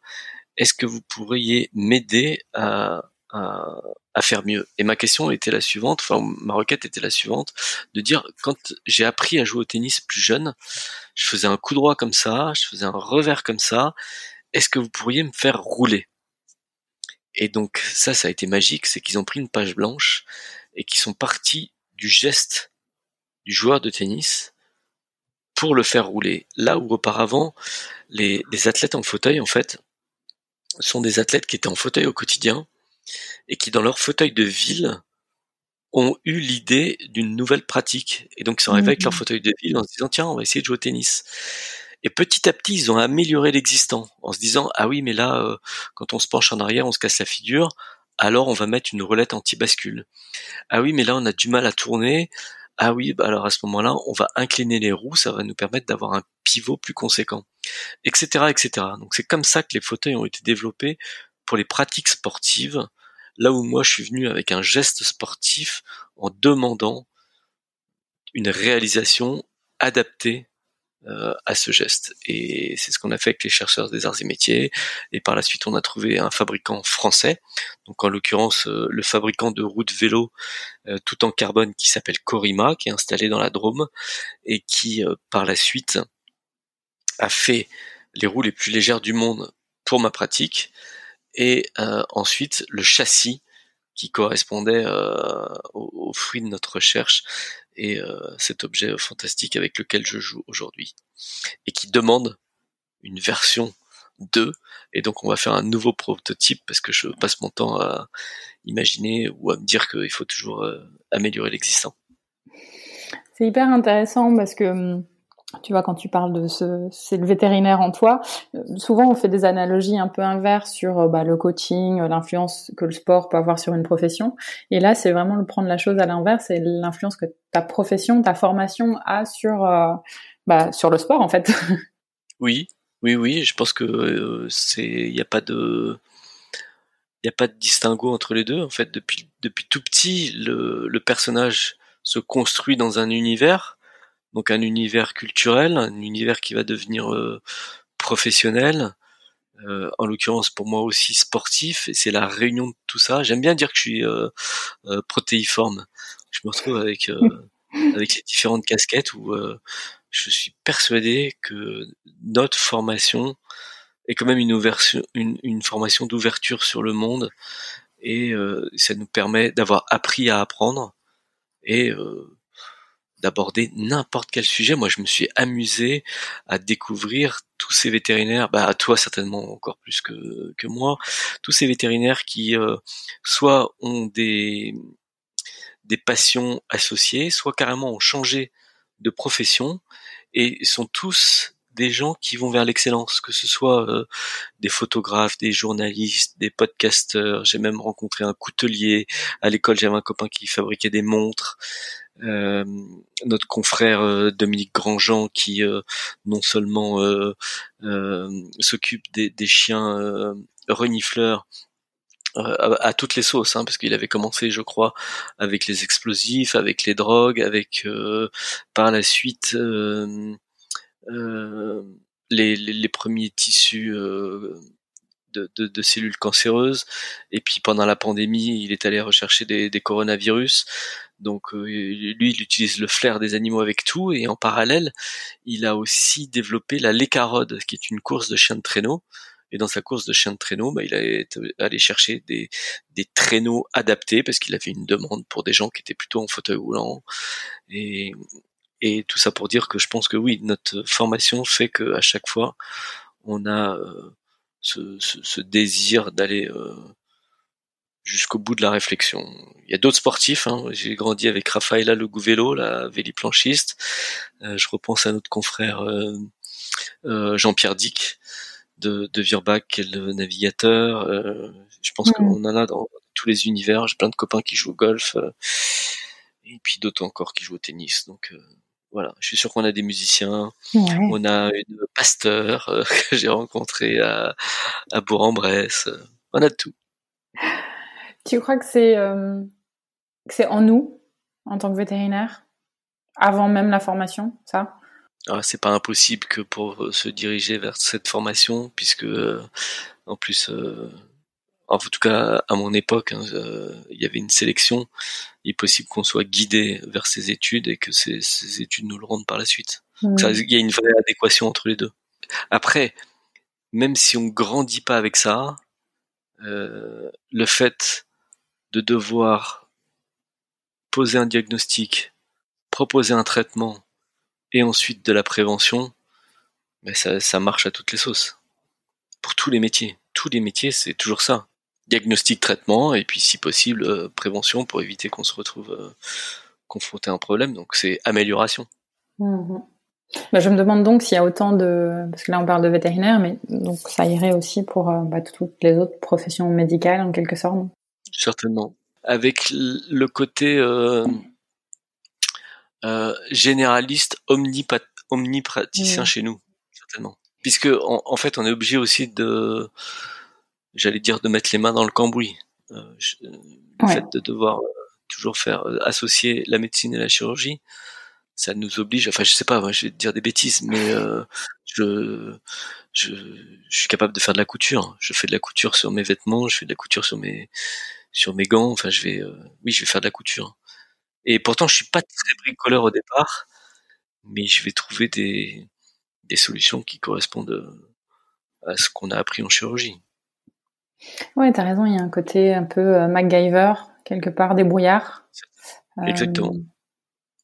Est-ce que vous pourriez m'aider à, à, faire mieux? Et ma question était la suivante, enfin ma requête était la suivante, de dire quand j'ai appris à jouer au tennis plus jeune, je faisais un coup droit comme ça, je faisais un revers comme ça, est-ce que vous pourriez me faire rouler? Et donc ça, ça a été magique, c'est qu'ils ont pris une page blanche et qu'ils sont partis du geste du joueur de tennis pour le faire rouler. Là où auparavant, les, les athlètes en fauteuil, en fait, sont des athlètes qui étaient en fauteuil au quotidien, et qui dans leur fauteuil de ville ont eu l'idée d'une nouvelle pratique et donc ils sont arrivés avec leur mmh. fauteuil de ville en se disant tiens on va essayer de jouer au tennis et petit à petit ils ont amélioré l'existant en se disant ah oui mais là euh, quand on se penche en arrière on se casse la figure alors on va mettre une roulette anti-bascule. Ah oui mais là on a du mal à tourner. Ah oui bah alors à ce moment-là on va incliner les roues ça va nous permettre d'avoir un pivot plus conséquent etc etc donc c'est comme ça que les fauteuils ont été développés pour les pratiques sportives, là où moi je suis venu avec un geste sportif en demandant une réalisation adaptée à ce geste. Et c'est ce qu'on a fait avec les chercheurs des arts et métiers. Et par la suite, on a trouvé un fabricant français, donc en l'occurrence euh, le fabricant de roues de vélo euh, tout en carbone qui s'appelle Corima, qui est installé dans la Drôme et qui par la suite a fait les roues les plus légères du monde pour ma pratique et euh, ensuite le châssis qui correspondait euh, au, fruit de notre recherche et euh, cet objet fantastique avec lequel je joue aujourd'hui et qui demande une version 2 et donc on va faire un nouveau prototype parce que je passe mon temps à imaginer ou à me dire qu'il faut toujours améliorer l'existant. C'est hyper intéressant parce que hum, tu vois, quand tu parles de ce, c'est le vétérinaire en toi. euh, Souvent, on fait des analogies un peu inverses sur euh, bah, le coaching, euh, l'influence que le sport peut avoir sur une profession. Et là, c'est vraiment le prendre la chose à l'inverse et l'influence que ta profession, ta formation a sur, bah, sur le sport, en fait. [LAUGHS] Oui, oui, oui. Je pense que c'est, il n'y a pas de, il y a pas de distinguo entre les deux. En fait, depuis depuis tout petit, le, le personnage se construit dans un univers, donc un univers culturel, un univers qui va devenir euh, professionnel. euh, en l'occurrence pour moi aussi sportif, et c'est la réunion de tout ça. J'aime bien dire que je suis euh, euh, protéiforme. Je me retrouve avec euh, [LAUGHS] avec les différentes casquettes où euh, je suis persuadé que notre formation est quand même une, ouverture, une, une formation d'ouverture sur le monde et euh, ça nous permet d'avoir appris à apprendre et euh, d'aborder n'importe quel sujet. Moi, je me suis amusé à découvrir tous ces vétérinaires, bah à toi certainement encore plus que, que moi, tous ces vétérinaires qui euh, soit ont des des passions associées, soit carrément ont changé de profession et sont tous des gens qui vont vers l'excellence, que ce soit euh, des photographes, des journalistes, des podcasteurs. J'ai même rencontré un coutelier à l'école. J'avais un copain qui fabriquait des montres. Euh, notre confrère euh, Dominique Grandjean qui euh, non seulement euh, euh, s'occupe des, des chiens renifleurs à, à toutes les sauces, hein, parce qu'il avait commencé, je crois, avec les explosifs, avec les drogues, avec par la suite les, les, premiers tissus de, cellules cancéreuses. Et puis pendant la pandémie, il est allé rechercher des, des coronavirus. Donc euh, lui, il utilise le flair des animaux avec tout. Et en parallèle, il a aussi développé la lécarode, qui est une course de chiens de traîneau. Et dans sa course de chien de traîneau, bah, il est allé chercher des, des traîneaux adaptés parce qu'il avait une demande pour des gens qui étaient plutôt en fauteuil roulant. Et, et tout ça pour dire que je pense que oui, notre formation fait que à chaque fois, on a euh, ce, ce, ce, désir d'aller euh, jusqu'au bout de la réflexion. Il y a d'autres sportifs. Hein. J'ai grandi avec Rafaela Le Gouvello, la véliplanchiste. Euh, je repense à notre confrère euh, Jean-Pierre Dick de, de Virbach, qui est le navigateur. je pense mmh. qu'on en a dans tous les univers. J'ai plein de copains qui jouent au golf. et puis d'autres encore qui jouent au tennis. Donc voilà, je suis sûr qu'on a des musiciens. Ouais. On a une pasteur euh, [LAUGHS] que j'ai rencontrée à, à Bourg-en-Bresse. On a de tout. Tu crois que c'est euh, c'est en nous, en tant que vétérinaire, avant même la formation, ça? Ah, C'est pas impossible que pour se diriger vers cette formation, puisque euh, en plus, en tout cas à mon époque, hein, il y avait une sélection il est possible qu'on soit guidé vers ces études et que ces, ces études nous le rendent par la suite. Mmh. Ça, il y a une vraie adéquation entre les deux. Après, même si on grandit pas avec ça, euh, le fait de devoir poser un diagnostic, proposer un traitement et ensuite de la prévention, ben ça, ça marche à toutes les sauces. Pour tous les métiers. Tous les métiers, c'est toujours ça diagnostic, traitement, et puis si possible, euh, prévention pour éviter qu'on se retrouve euh, confronté à un problème. Donc c'est amélioration. Mmh. Bah, je me demande donc s'il y a autant de... Parce que là on parle de vétérinaire, mais donc ça irait aussi pour euh, bah, toutes les autres professions médicales en quelque sorte. Certainement. Avec le côté généraliste, omnipat omnipraticien mmh. chez nous, certainement. Puisque en, en fait on est obligé aussi de j'allais dire de mettre les mains dans le cambouis. Euh, je, le ouais. fait de devoir euh, toujours faire euh, associer la médecine et la chirurgie, ça nous oblige. Enfin, je sais pas, moi, je vais te dire des bêtises, mais euh, je, je, je suis capable de faire de la couture. Je fais de la couture sur mes vêtements, je fais de la couture sur mes sur mes gants. Enfin, je vais, euh, oui, je vais faire de la couture. Et pourtant, je suis pas très bricoleur au départ, mais je vais trouver des des solutions qui correspondent à ce qu'on a appris en chirurgie. Ouais, t'as raison, il y a un côté un peu euh, MacGyver, quelque part débrouillard. Exactement. Euh,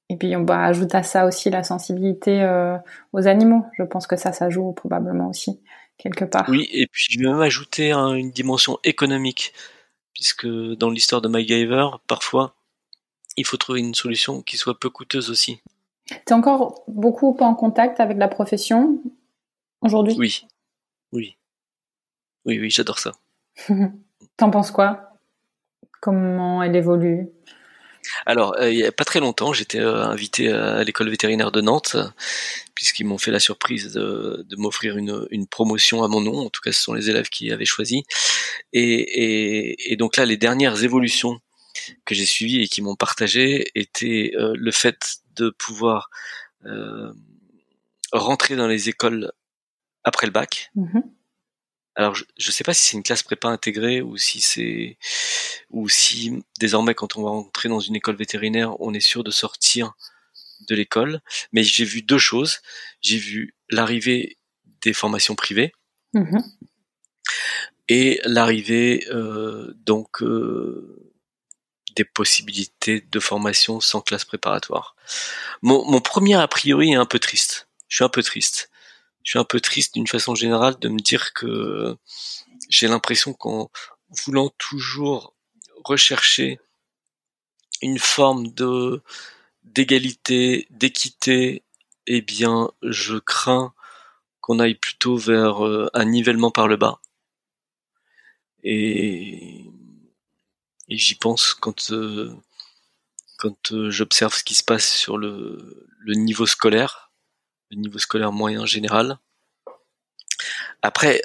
et puis on va ajouter à ça aussi la sensibilité euh, aux animaux. Je pense que ça, ça joue probablement aussi, quelque part. Oui, et puis je vais même ajouter un, une dimension économique, puisque dans l'histoire de MacGyver, parfois, il faut trouver une solution qui soit peu coûteuse aussi. Tu es encore beaucoup en contact avec la profession aujourd'hui? Oui, oui. Oui, oui, j'adore ça. [LAUGHS] T'en penses quoi? Comment elle évolue? Alors, euh, il n'y a pas très longtemps, j'étais euh, invité à l'école vétérinaire de Nantes, puisqu'ils m'ont fait la surprise de, m'offrir une, promotion à mon nom. En tout cas, ce sont les élèves qui avaient choisi. Et, donc là, les dernières évolutions que j'ai suivies et qui m'ont partagé étaient euh, le fait de pouvoir rentrer dans les écoles après le bac. Mmh alors je ne sais pas si c'est une classe prépa intégrée ou si c'est ou si désormais quand on va entrer dans une école vétérinaire, on est sûr de sortir de l'école. Mais j'ai vu deux choses. J'ai vu l'arrivée des formations privées mmh et l'arrivée euh, donc euh, des possibilités de formation sans classe préparatoire. Mon, mon premier a priori est un peu triste. Je suis un peu triste je suis un peu triste d'une façon générale de me dire que j'ai l'impression qu'en voulant toujours rechercher une forme de d'égalité, d'équité, eh bien, je crains qu'on aille plutôt vers euh, un nivellement par le bas. Et, et j'y pense quand euh, quand euh, j'observe ce qui se passe sur le, le niveau scolaire le niveau scolaire moyen général. Après,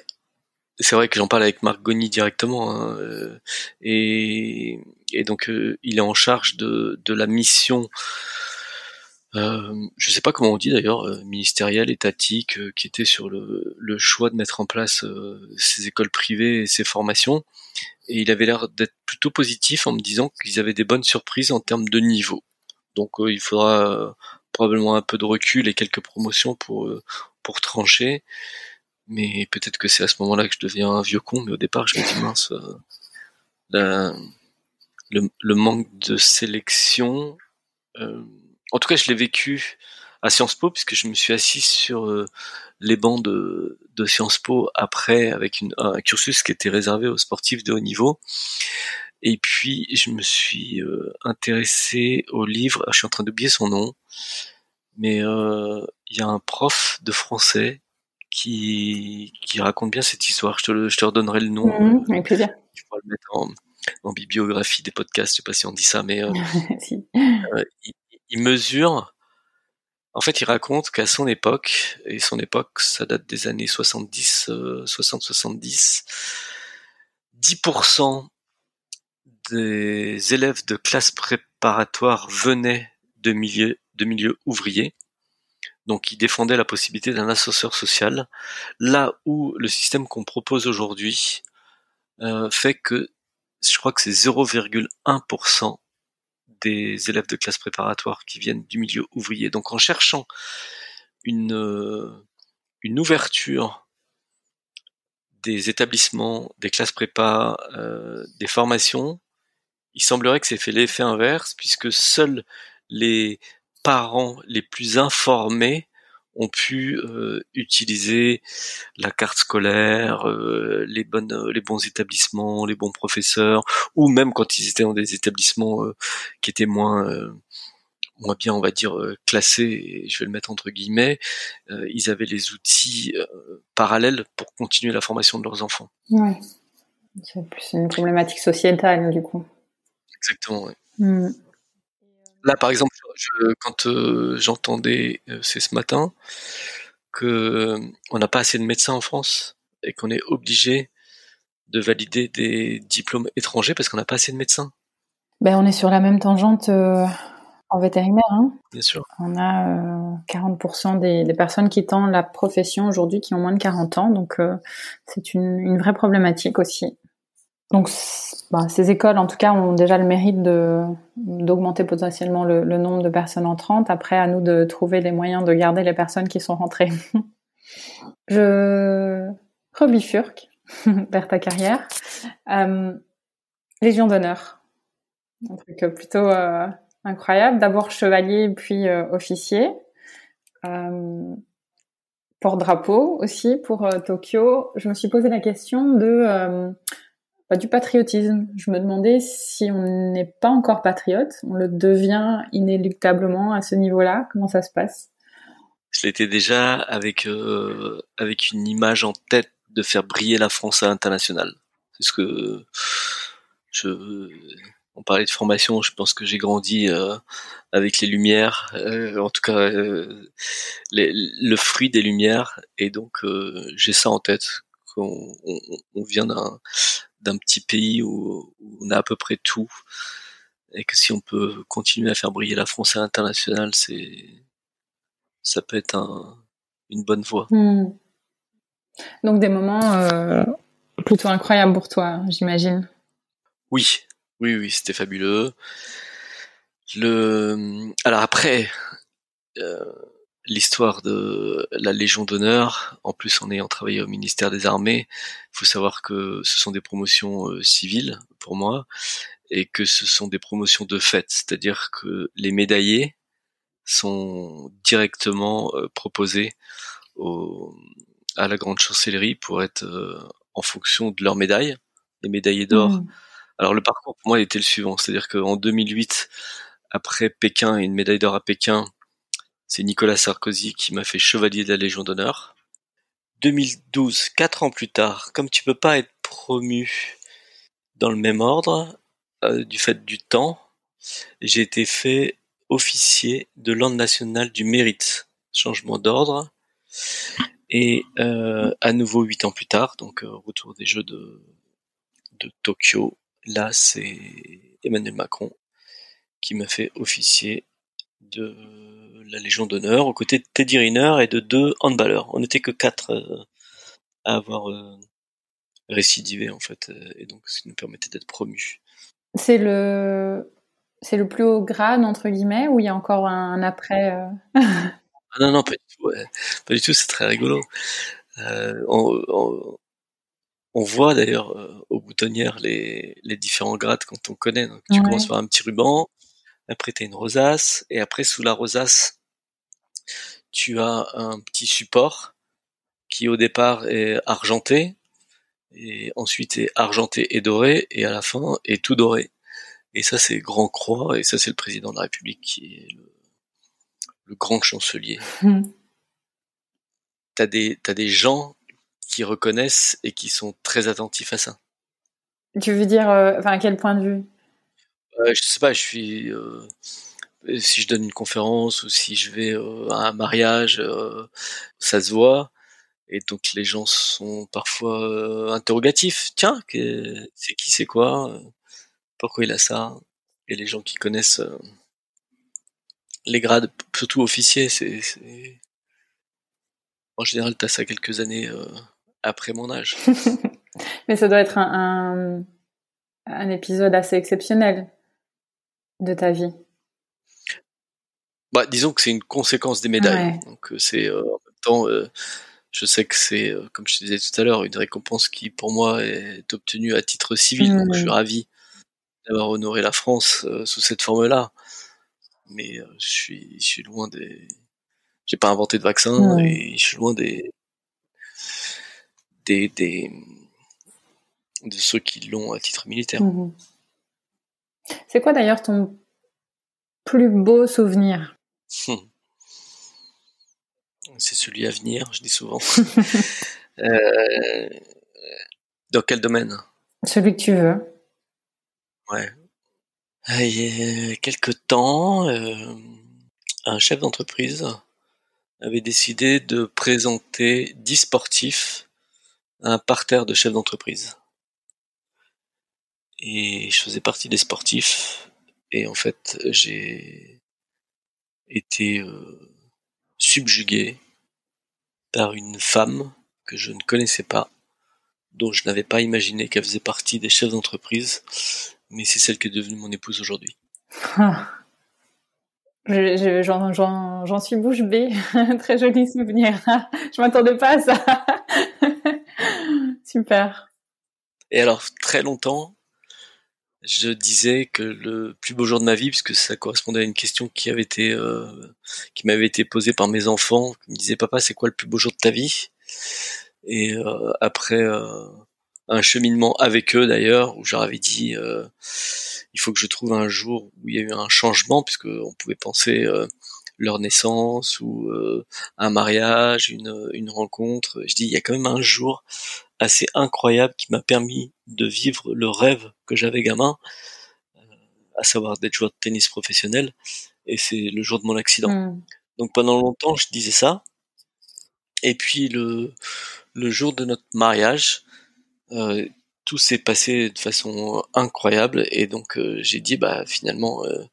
c'est vrai que j'en parle avec Marc Goni directement, hein, euh, et, donc euh, il est en charge de, la mission, euh, je sais pas comment on dit d'ailleurs, euh, ministérielle, étatique, qui était sur le, le, choix de mettre en place ces écoles privées et ces formations. Et il avait l'air d'être plutôt positif en me disant qu'ils avaient des bonnes surprises en termes de niveau. Donc il faudra probablement un peu de recul et quelques promotions pour euh, pour trancher. Mais peut-être que c'est à ce moment-là que je deviens un vieux con. Mais au départ, je me dis mince, euh, le, manque de sélection. Euh, en tout cas, je l'ai vécu à Sciences Po puisque je me suis assis sur les bancs de, de Sciences Po après avec une, un cursus qui était réservé aux sportifs de haut niveau. Et puis, je me suis intéressé au livre, je suis en train d'oublier son nom, mais euh, il y a un prof de français qui, qui raconte bien cette histoire. Je te, je te redonnerai le nom. Mmh, avec plaisir. Tu pourras le mettre en, en, bibliographie des podcasts, je sais pas si on dit ça, mais euh, [LAUGHS] euh, il, mesure. En fait, il raconte qu'à son époque, et son époque, ça date des années 70, 60-70, 10% des élèves de classe préparatoire venaient de milieux de milieu ouvrier, donc qui défendait la possibilité d'un ascenseur social, là où le système qu'on propose aujourd'hui euh, fait que je crois que c'est 0,1% des élèves de classe préparatoire qui viennent du milieu ouvrier. Donc en cherchant une, euh, une ouverture des établissements, des classes prépa, euh, des formations, il semblerait que c'est fait l'effet inverse, puisque seuls les parents les plus informés ont pu euh, utiliser la carte scolaire, euh, euh, les bons établissements, les bons professeurs, ou même quand ils étaient dans des établissements qui étaient moins moins bien, on va dire classés, je vais le mettre entre guillemets, ils avaient les outils parallèles pour continuer la formation de leurs enfants. Ouais, c'est plus une problématique sociétale du coup. Exactement. Ouais. Mmh. Là, par exemple, quand euh, j'entendais, euh, c'est ce matin, que euh, on n'a pas assez de médecins en France et qu'on est obligé de valider des diplômes étrangers parce qu'on n'a pas assez de médecins. Ben, on est sur la même tangente en vétérinaire. Hein. Bien sûr. On a 40% des, des, personnes quittant la profession aujourd'hui qui ont moins de 40 ans, donc c'est une, une, vraie problématique aussi. Donc, bah, ces écoles, en tout cas, ont déjà le mérite d'augmenter potentiellement le, nombre de personnes entrantes. Après, à nous de trouver les moyens de garder les personnes qui sont rentrées. [LAUGHS] Je rebifurque [LAUGHS] vers ta carrière. Euh, Légion d'honneur, un truc plutôt euh, incroyable. D'abord chevalier, puis euh, officier. porte-drapeau aussi pour Tokyo. Je me suis posé la question de pas du patriotisme. Je me demandais si on n'est pas encore patriote, on le devient inéluctablement à ce niveau-là. Comment ça se passe? Je l'étais déjà avec euh, avec une image en tête de faire briller la France à l'international. C'est ce que je on parlait de formation, je pense que j'ai grandi euh, avec les lumières, euh, en tout cas le fruit des lumières, et donc j'ai ça en tête. qu'on on, vient d'un d'un petit pays où, on a à peu près tout, et que si on peut continuer à faire briller la France à l'international, c'est ça peut être un, une bonne voie. Hmm. Donc des moments plutôt incroyables pour toi, j'imagine. Oui, oui, oui, c'était fabuleux. Le, alors après, euh, l'histoire de la Légion d'honneur, en plus en ayant travaillé au ministère des Armées, il faut savoir que ce sont des promotions euh, civiles pour moi et que ce sont des promotions de fait, c'est-à-dire que les médaillés sont directement euh, proposés au, à la grande chancellerie pour être en fonction de leur médaille. Les médaillés d'or mmh. Alors le parcours pour moi était le suivant, c'est-à-dire qu'en 2008, après Pékin et une médaille d'or à Pékin, c'est Nicolas Sarkozy qui m'a fait chevalier de la Légion d'honneur. 2012, quatre ans plus tard, comme tu peux pas être promu dans le même ordre, euh, du fait du temps, j'ai été fait officier de l'ordre national du mérite. Changement d'ordre. Et euh, à nouveau huit ans plus tard, donc euh, retour des Jeux de, de Tokyo, Là, c'est Emmanuel Macron qui m'a fait officier de la Légion d'honneur aux côtés de Teddy Riner et de deux handballeurs. On n'était que quatre euh, à avoir euh, récidivé en fait, euh, et donc ce qui nous permettait d'être promus. C'est le c'est le plus haut grade entre guillemets ou il y a encore un, après [LAUGHS] ah Non non pas du tout, pas du tout. C'est très rigolo. On voit d'ailleurs euh, aux boutonnières les, les, différents grades quand on connaît. Donc, tu commences par un petit ruban, après tu as une rosace, et après sous la rosace, tu as un petit support qui au départ est argenté, et ensuite est argenté et doré, et à la fin est tout doré. Et ça c'est Grand Croix, et ça c'est le président de la République qui est le, grand chancelier. Mmh. T'as des, t'as des gens qui reconnaissent et qui sont très attentifs à ça. Tu veux dire, euh, enfin, à quel point de vue? Je sais pas, je suis. Euh, si je donne une conférence ou si je vais à un mariage, ça se voit. Et donc les gens sont parfois interrogatifs. Tiens, c'est qui, c'est quoi Pourquoi il a ça? Et les gens qui connaissent les grades, surtout officiers, c'est en général, tu as ça quelques années après mon âge. [LAUGHS] Mais ça doit être un, un, épisode assez exceptionnel de ta vie? Bah, disons que c'est une conséquence des médailles. Donc euh, c'est euh, en même temps, euh, je sais que c'est, comme je te disais tout à l'heure, une récompense qui pour moi est obtenue à titre civil. Donc je suis ravi d'avoir honoré la France sous cette forme-là. Mais je suis, je suis loin des, j'ai pas inventé de vaccin et je suis loin des, des, des de ceux qui l'ont à titre militaire. Mhm. C'est quoi d'ailleurs ton plus beau souvenir? Hum. C'est celui à venir, je dis souvent. [LAUGHS] euh, dans quel domaine? Celui que tu veux. Ouais. Ah, il y a quelques temps, euh, un chef d'entreprise avait décidé de présenter 10 sportifs un parterre de chefs d'entreprise. Et je faisais partie des sportifs. Et en fait, j'ai été euh, subjugué par une femme que je ne connaissais pas, dont je n'avais pas imaginé qu'elle faisait partie des chefs d'entreprise, mais c'est celle qui est devenue mon épouse aujourd'hui. J'en suis bouche bée. [LAUGHS] Très joli souvenir. [LAUGHS] je m'attendais pas à ça. [LAUGHS] Super. Et alors, très longtemps, je disais que le plus beau jour de ma vie, puisque ça correspondait à une question qui avait été, euh, qui m'avait été posée par mes enfants, qui me disaient papa, c'est quoi le plus beau jour de ta vie? Et euh, après euh, un cheminement avec eux d'ailleurs où j'avais dit euh, il faut que je trouve un jour où il y a eu un changement puisque on pouvait penser euh, leur naissance ou euh, un mariage, une, une rencontre. Je dis il y a quand même un jour assez incroyable qui m'a permis de vivre le rêve que j'avais gamin, à savoir d'être joueur de tennis professionnel et c'est le jour de mon accident. Hmm. Donc pendant longtemps je disais ça et puis le le jour de notre mariage euh, tout s'est passé de façon incroyable et donc euh, j'ai dit bah finalement euh,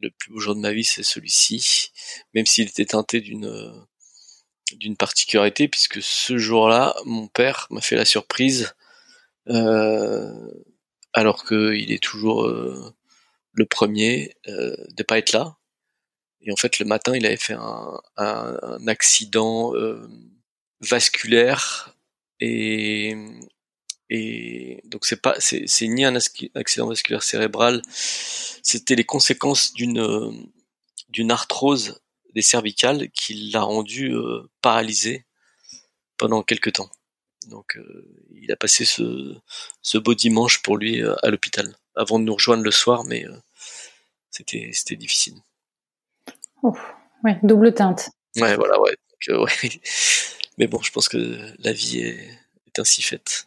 le plus beau jour de ma vie c'est celui-ci même s'il était teinté d'une d'une particularité puisque ce jour-là mon père m'a fait la surprise alors qu'il est toujours le premier de pas être là. Et en fait le matin il avait fait un, un accident vasculaire et et donc c'est pas c'est ni un accident vasculaire cérébral, c'était les conséquences d'une d'une arthrose des cervicales qui l'a rendu euh, paralysé pendant quelques temps. Donc euh, il a passé ce ce beau dimanche pour lui euh, à l'hôpital avant de nous rejoindre le soir, mais c'était c'était difficile. ouais, double teinte. Ouais, voilà, ouais. Donc, [LAUGHS] ouais. Mais bon, je pense que la vie est, est ainsi faite.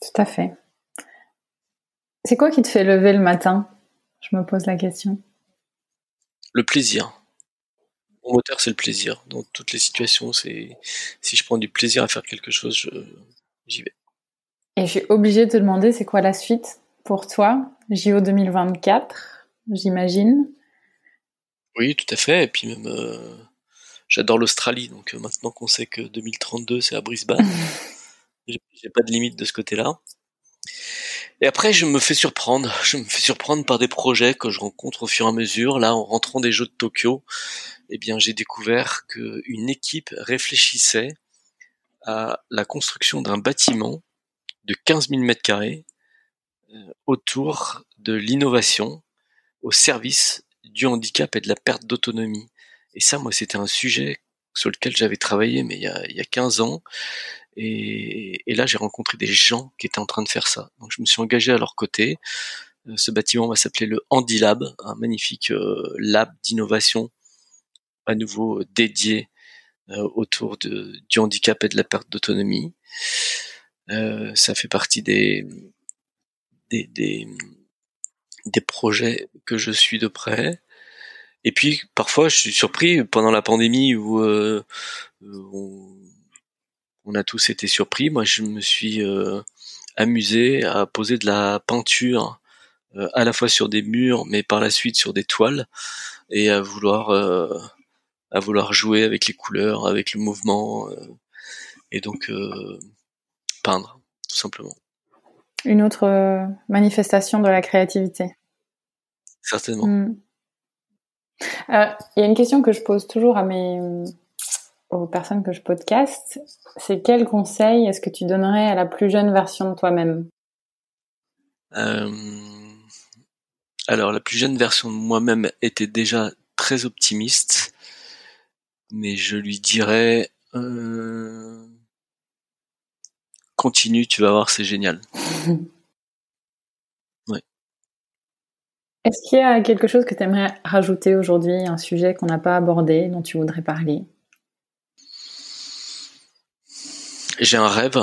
Tout à fait. C'est quoi qui te fait lever le matin? Je me pose la question. Le plaisir. Mon moteur, c'est le plaisir. Dans toutes les situations, c'est si je prends du plaisir à faire quelque chose, j'y vais. Et je suis obligée de te demander, c'est quoi la suite pour toi JO 2024, j'imagine? Oui, tout à fait. Et puis même, euh, j'adore l'Australie. Donc euh, maintenant qu'on sait que 2032, c'est à Brisbane. [LAUGHS] J'ai pas de limite de ce côté-là. Et après, je me fais surprendre. Je me fais surprendre par des projets que je rencontre au fur et à mesure. Là, en rentrant des Jeux de Tokyo, eh bien, j'ai découvert qu'une équipe réfléchissait à la construction d'un bâtiment de 15 000 mètres carrés euh, autour de l'innovation au service du handicap et de la perte d'autonomie. Et ça, moi, c'était un sujet sur lequel j'avais travaillé, mais il y a, il y a 15 ans. Et, là, j'ai rencontré des gens qui étaient en train de faire ça. Donc, je me suis engagé à leur côté. Euh, ce bâtiment va s'appeler le Handilab, un magnifique euh, lab d'innovation, à nouveau euh, dédié autour de, du handicap et de la perte d'autonomie. ça fait partie des, des, des, des projets que je suis de près. Et puis parfois je suis surpris pendant la pandémie où euh, on, on a tous été surpris. Moi, je me suis euh, amusé à poser de la peinture euh, à la fois sur des murs, mais par la suite sur des toiles, et à vouloir euh, à vouloir jouer avec les couleurs, avec le mouvement, et donc peindre, tout simplement. Une autre manifestation de la créativité. Certainement. Hmm. Il y a une question que je pose toujours à mes aux personnes que je podcast, c'est quel conseil est-ce que tu donnerais à la plus jeune version de toi-même? Euh, Alors, la plus jeune version de moi-même était déjà très optimiste, mais je lui dirais euh, continue, tu vas voir, c'est génial. [LAUGHS] ouais. Est-ce qu'il y a quelque chose que tu aimerais rajouter aujourd'hui, un sujet qu'on n'a pas abordé, dont tu voudrais parler? J'ai un rêve.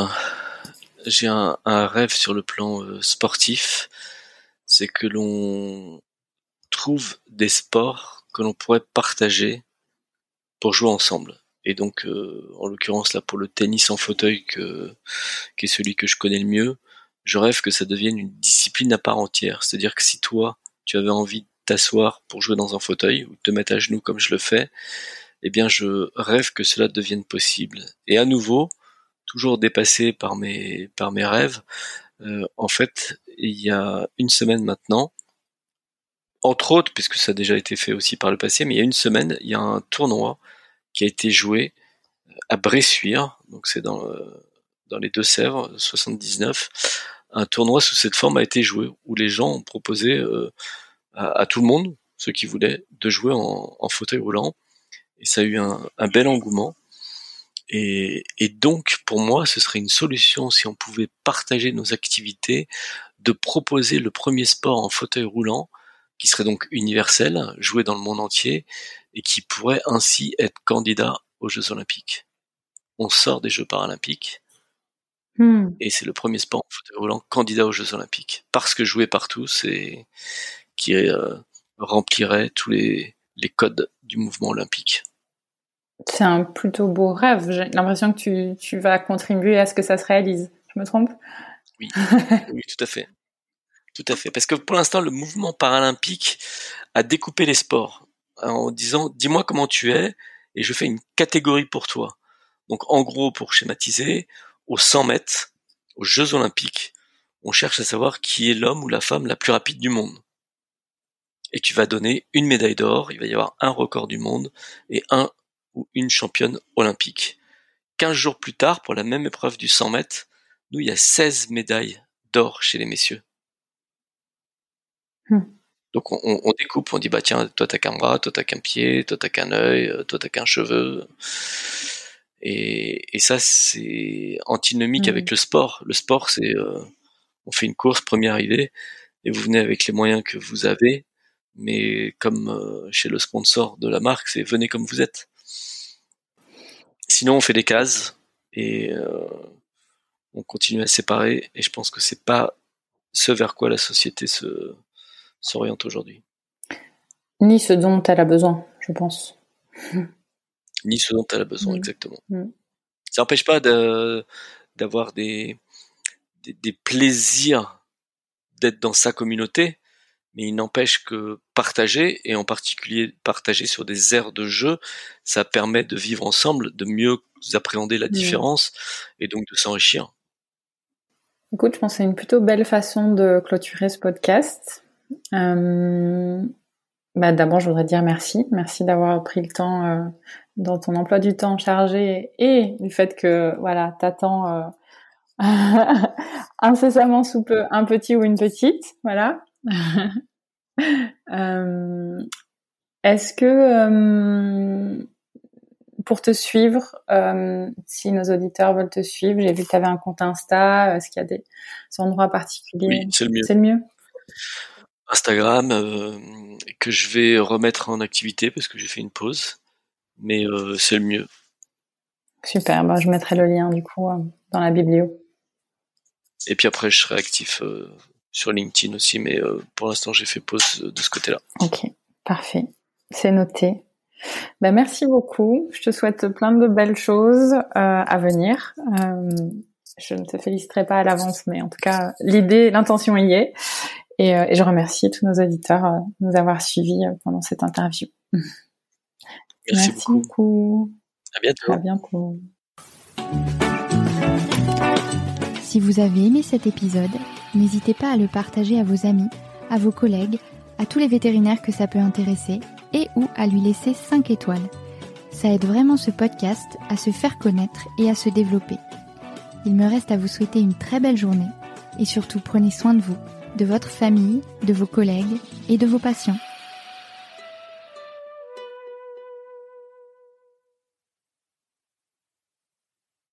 J'ai un, rêve sur le plan euh, sportif. C'est que l'on trouve des sports que l'on pourrait partager pour jouer ensemble. Et donc, euh, en l'occurrence là pour le tennis en fauteuil, que, qui est celui que je connais le mieux, je rêve que ça devienne une discipline à part entière. C'est-à-dire que si toi, tu avais envie de t'asseoir pour jouer dans un fauteuil ou de te mettre à genoux comme je le fais, eh bien, je rêve que cela devienne possible. Et à nouveau, toujours dépassé par mes par mes rêves. Euh, en fait, il y a une semaine maintenant, entre autres, puisque ça a déjà été fait aussi par le passé, mais il y a une semaine, il y a un tournoi qui a été joué à Bressuire, donc c'est dans euh, dans les Deux-Sèvres, 79. Un tournoi sous cette forme a été joué où les gens ont proposé euh, à, tout le monde, ceux qui voulaient, de jouer en, fauteuil roulant, et ça a eu un, bel engouement. Et donc, pour moi, ce serait une solution si on pouvait partager nos activités, de proposer le premier sport en fauteuil roulant, qui serait donc universel, joué dans le monde entier, et qui pourrait ainsi être candidat aux Jeux Olympiques. On sort des Jeux Paralympiques, Hmm. et c'est le premier sport en fauteuil roulant candidat aux Jeux Olympiques, parce que joué par tous et qui euh, remplirait tous les, les codes du mouvement olympique. C'est un plutôt beau rêve. J'ai l'impression que tu, tu vas contribuer à ce que ça se réalise. Je me trompe? Oui, [LAUGHS] oui, tout à fait. Tout à fait. Parce que pour l'instant, le mouvement paralympique a découpé les sports en disant dis-moi comment tu es et je fais une catégorie pour toi. Donc en gros, pour schématiser, aux 100 mètres, aux Jeux Olympiques, on cherche à savoir qui est l'homme ou la femme la plus rapide du monde. Et tu vas donner une médaille d'or, il va y avoir un record du monde et un ou une championne olympique. 15 jours plus tard, pour la même épreuve du 100 mètres, nous, il y a 16 médailles d'or chez les messieurs. Hmm. Donc on, on, découpe, on dit bah tiens, toi t'as qu'un bras, toi t'as qu'un pied, toi t'as qu'un œil, toi t'as qu'un cheveu. Et, et ça c'est antinomique Hmm. avec le sport. Le sport c'est euh, on fait une course première arrivée et vous venez avec les moyens que vous avez, mais comme euh, chez le sponsor de la marque, c'est venez comme vous êtes. Sinon on fait des cases et euh, on continue à séparer et je pense que c'est pas ce vers quoi la société se s'oriente aujourd'hui. Ni ce dont elle a besoin, je pense. Ni ce dont elle a besoin, Mm. exactement. Mm. Ça n'empêche pas de, d'avoir des, des, des plaisirs d'être dans sa communauté, mais il n'empêche que partager, et en particulier partager sur des aires de jeu, ça permet de vivre ensemble, de mieux appréhender la Mm. différence, et donc de s'enrichir. Écoute, je pense que c'est une plutôt belle façon de clôturer ce podcast. Euh, bah, D'abord, je voudrais dire merci. Merci d'avoir pris le temps euh, dans ton emploi du temps chargé et du fait que voilà, t'attends euh, [LAUGHS] incessamment sous peu un petit ou une petite. Voilà. [LAUGHS] Euh, Est-ce que pour te suivre, euh, si nos auditeurs veulent te suivre, j'ai vu que tu avais un compte Insta, est-ce qu'il y a des endroits particuliers? Oui, c'est le mieux. C'est le mieux Instagram, euh, que je vais remettre en activité parce que j'ai fait une pause, mais euh, c'est le mieux. Super, bah, je mettrai le lien du coup euh, dans la biblio. Et puis après, je serai actif euh, sur LinkedIn aussi, mais pour l'instant, j'ai fait pause de ce côté-là. Ok, parfait. C'est noté. Bah, merci beaucoup. Je te souhaite plein de belles choses à venir. Je ne te féliciterai pas à l'avance, mais en tout cas, l'idée, l'intention y est. Et, euh, et je remercie tous nos auditeurs euh, de nous avoir suivis euh, pendant cette interview. Merci, beaucoup. beaucoup. À bientôt. À bientôt. Si vous avez aimé cet épisode, n'hésitez pas à le partager à vos amis, à vos collègues, à tous les vétérinaires que ça peut intéresser et ou à lui laisser 5 étoiles. Ça aide vraiment ce podcast à se faire connaître et à se développer. Il me reste à vous souhaiter une très belle journée et surtout prenez soin de vous, de votre famille, de vos collègues et de vos patients.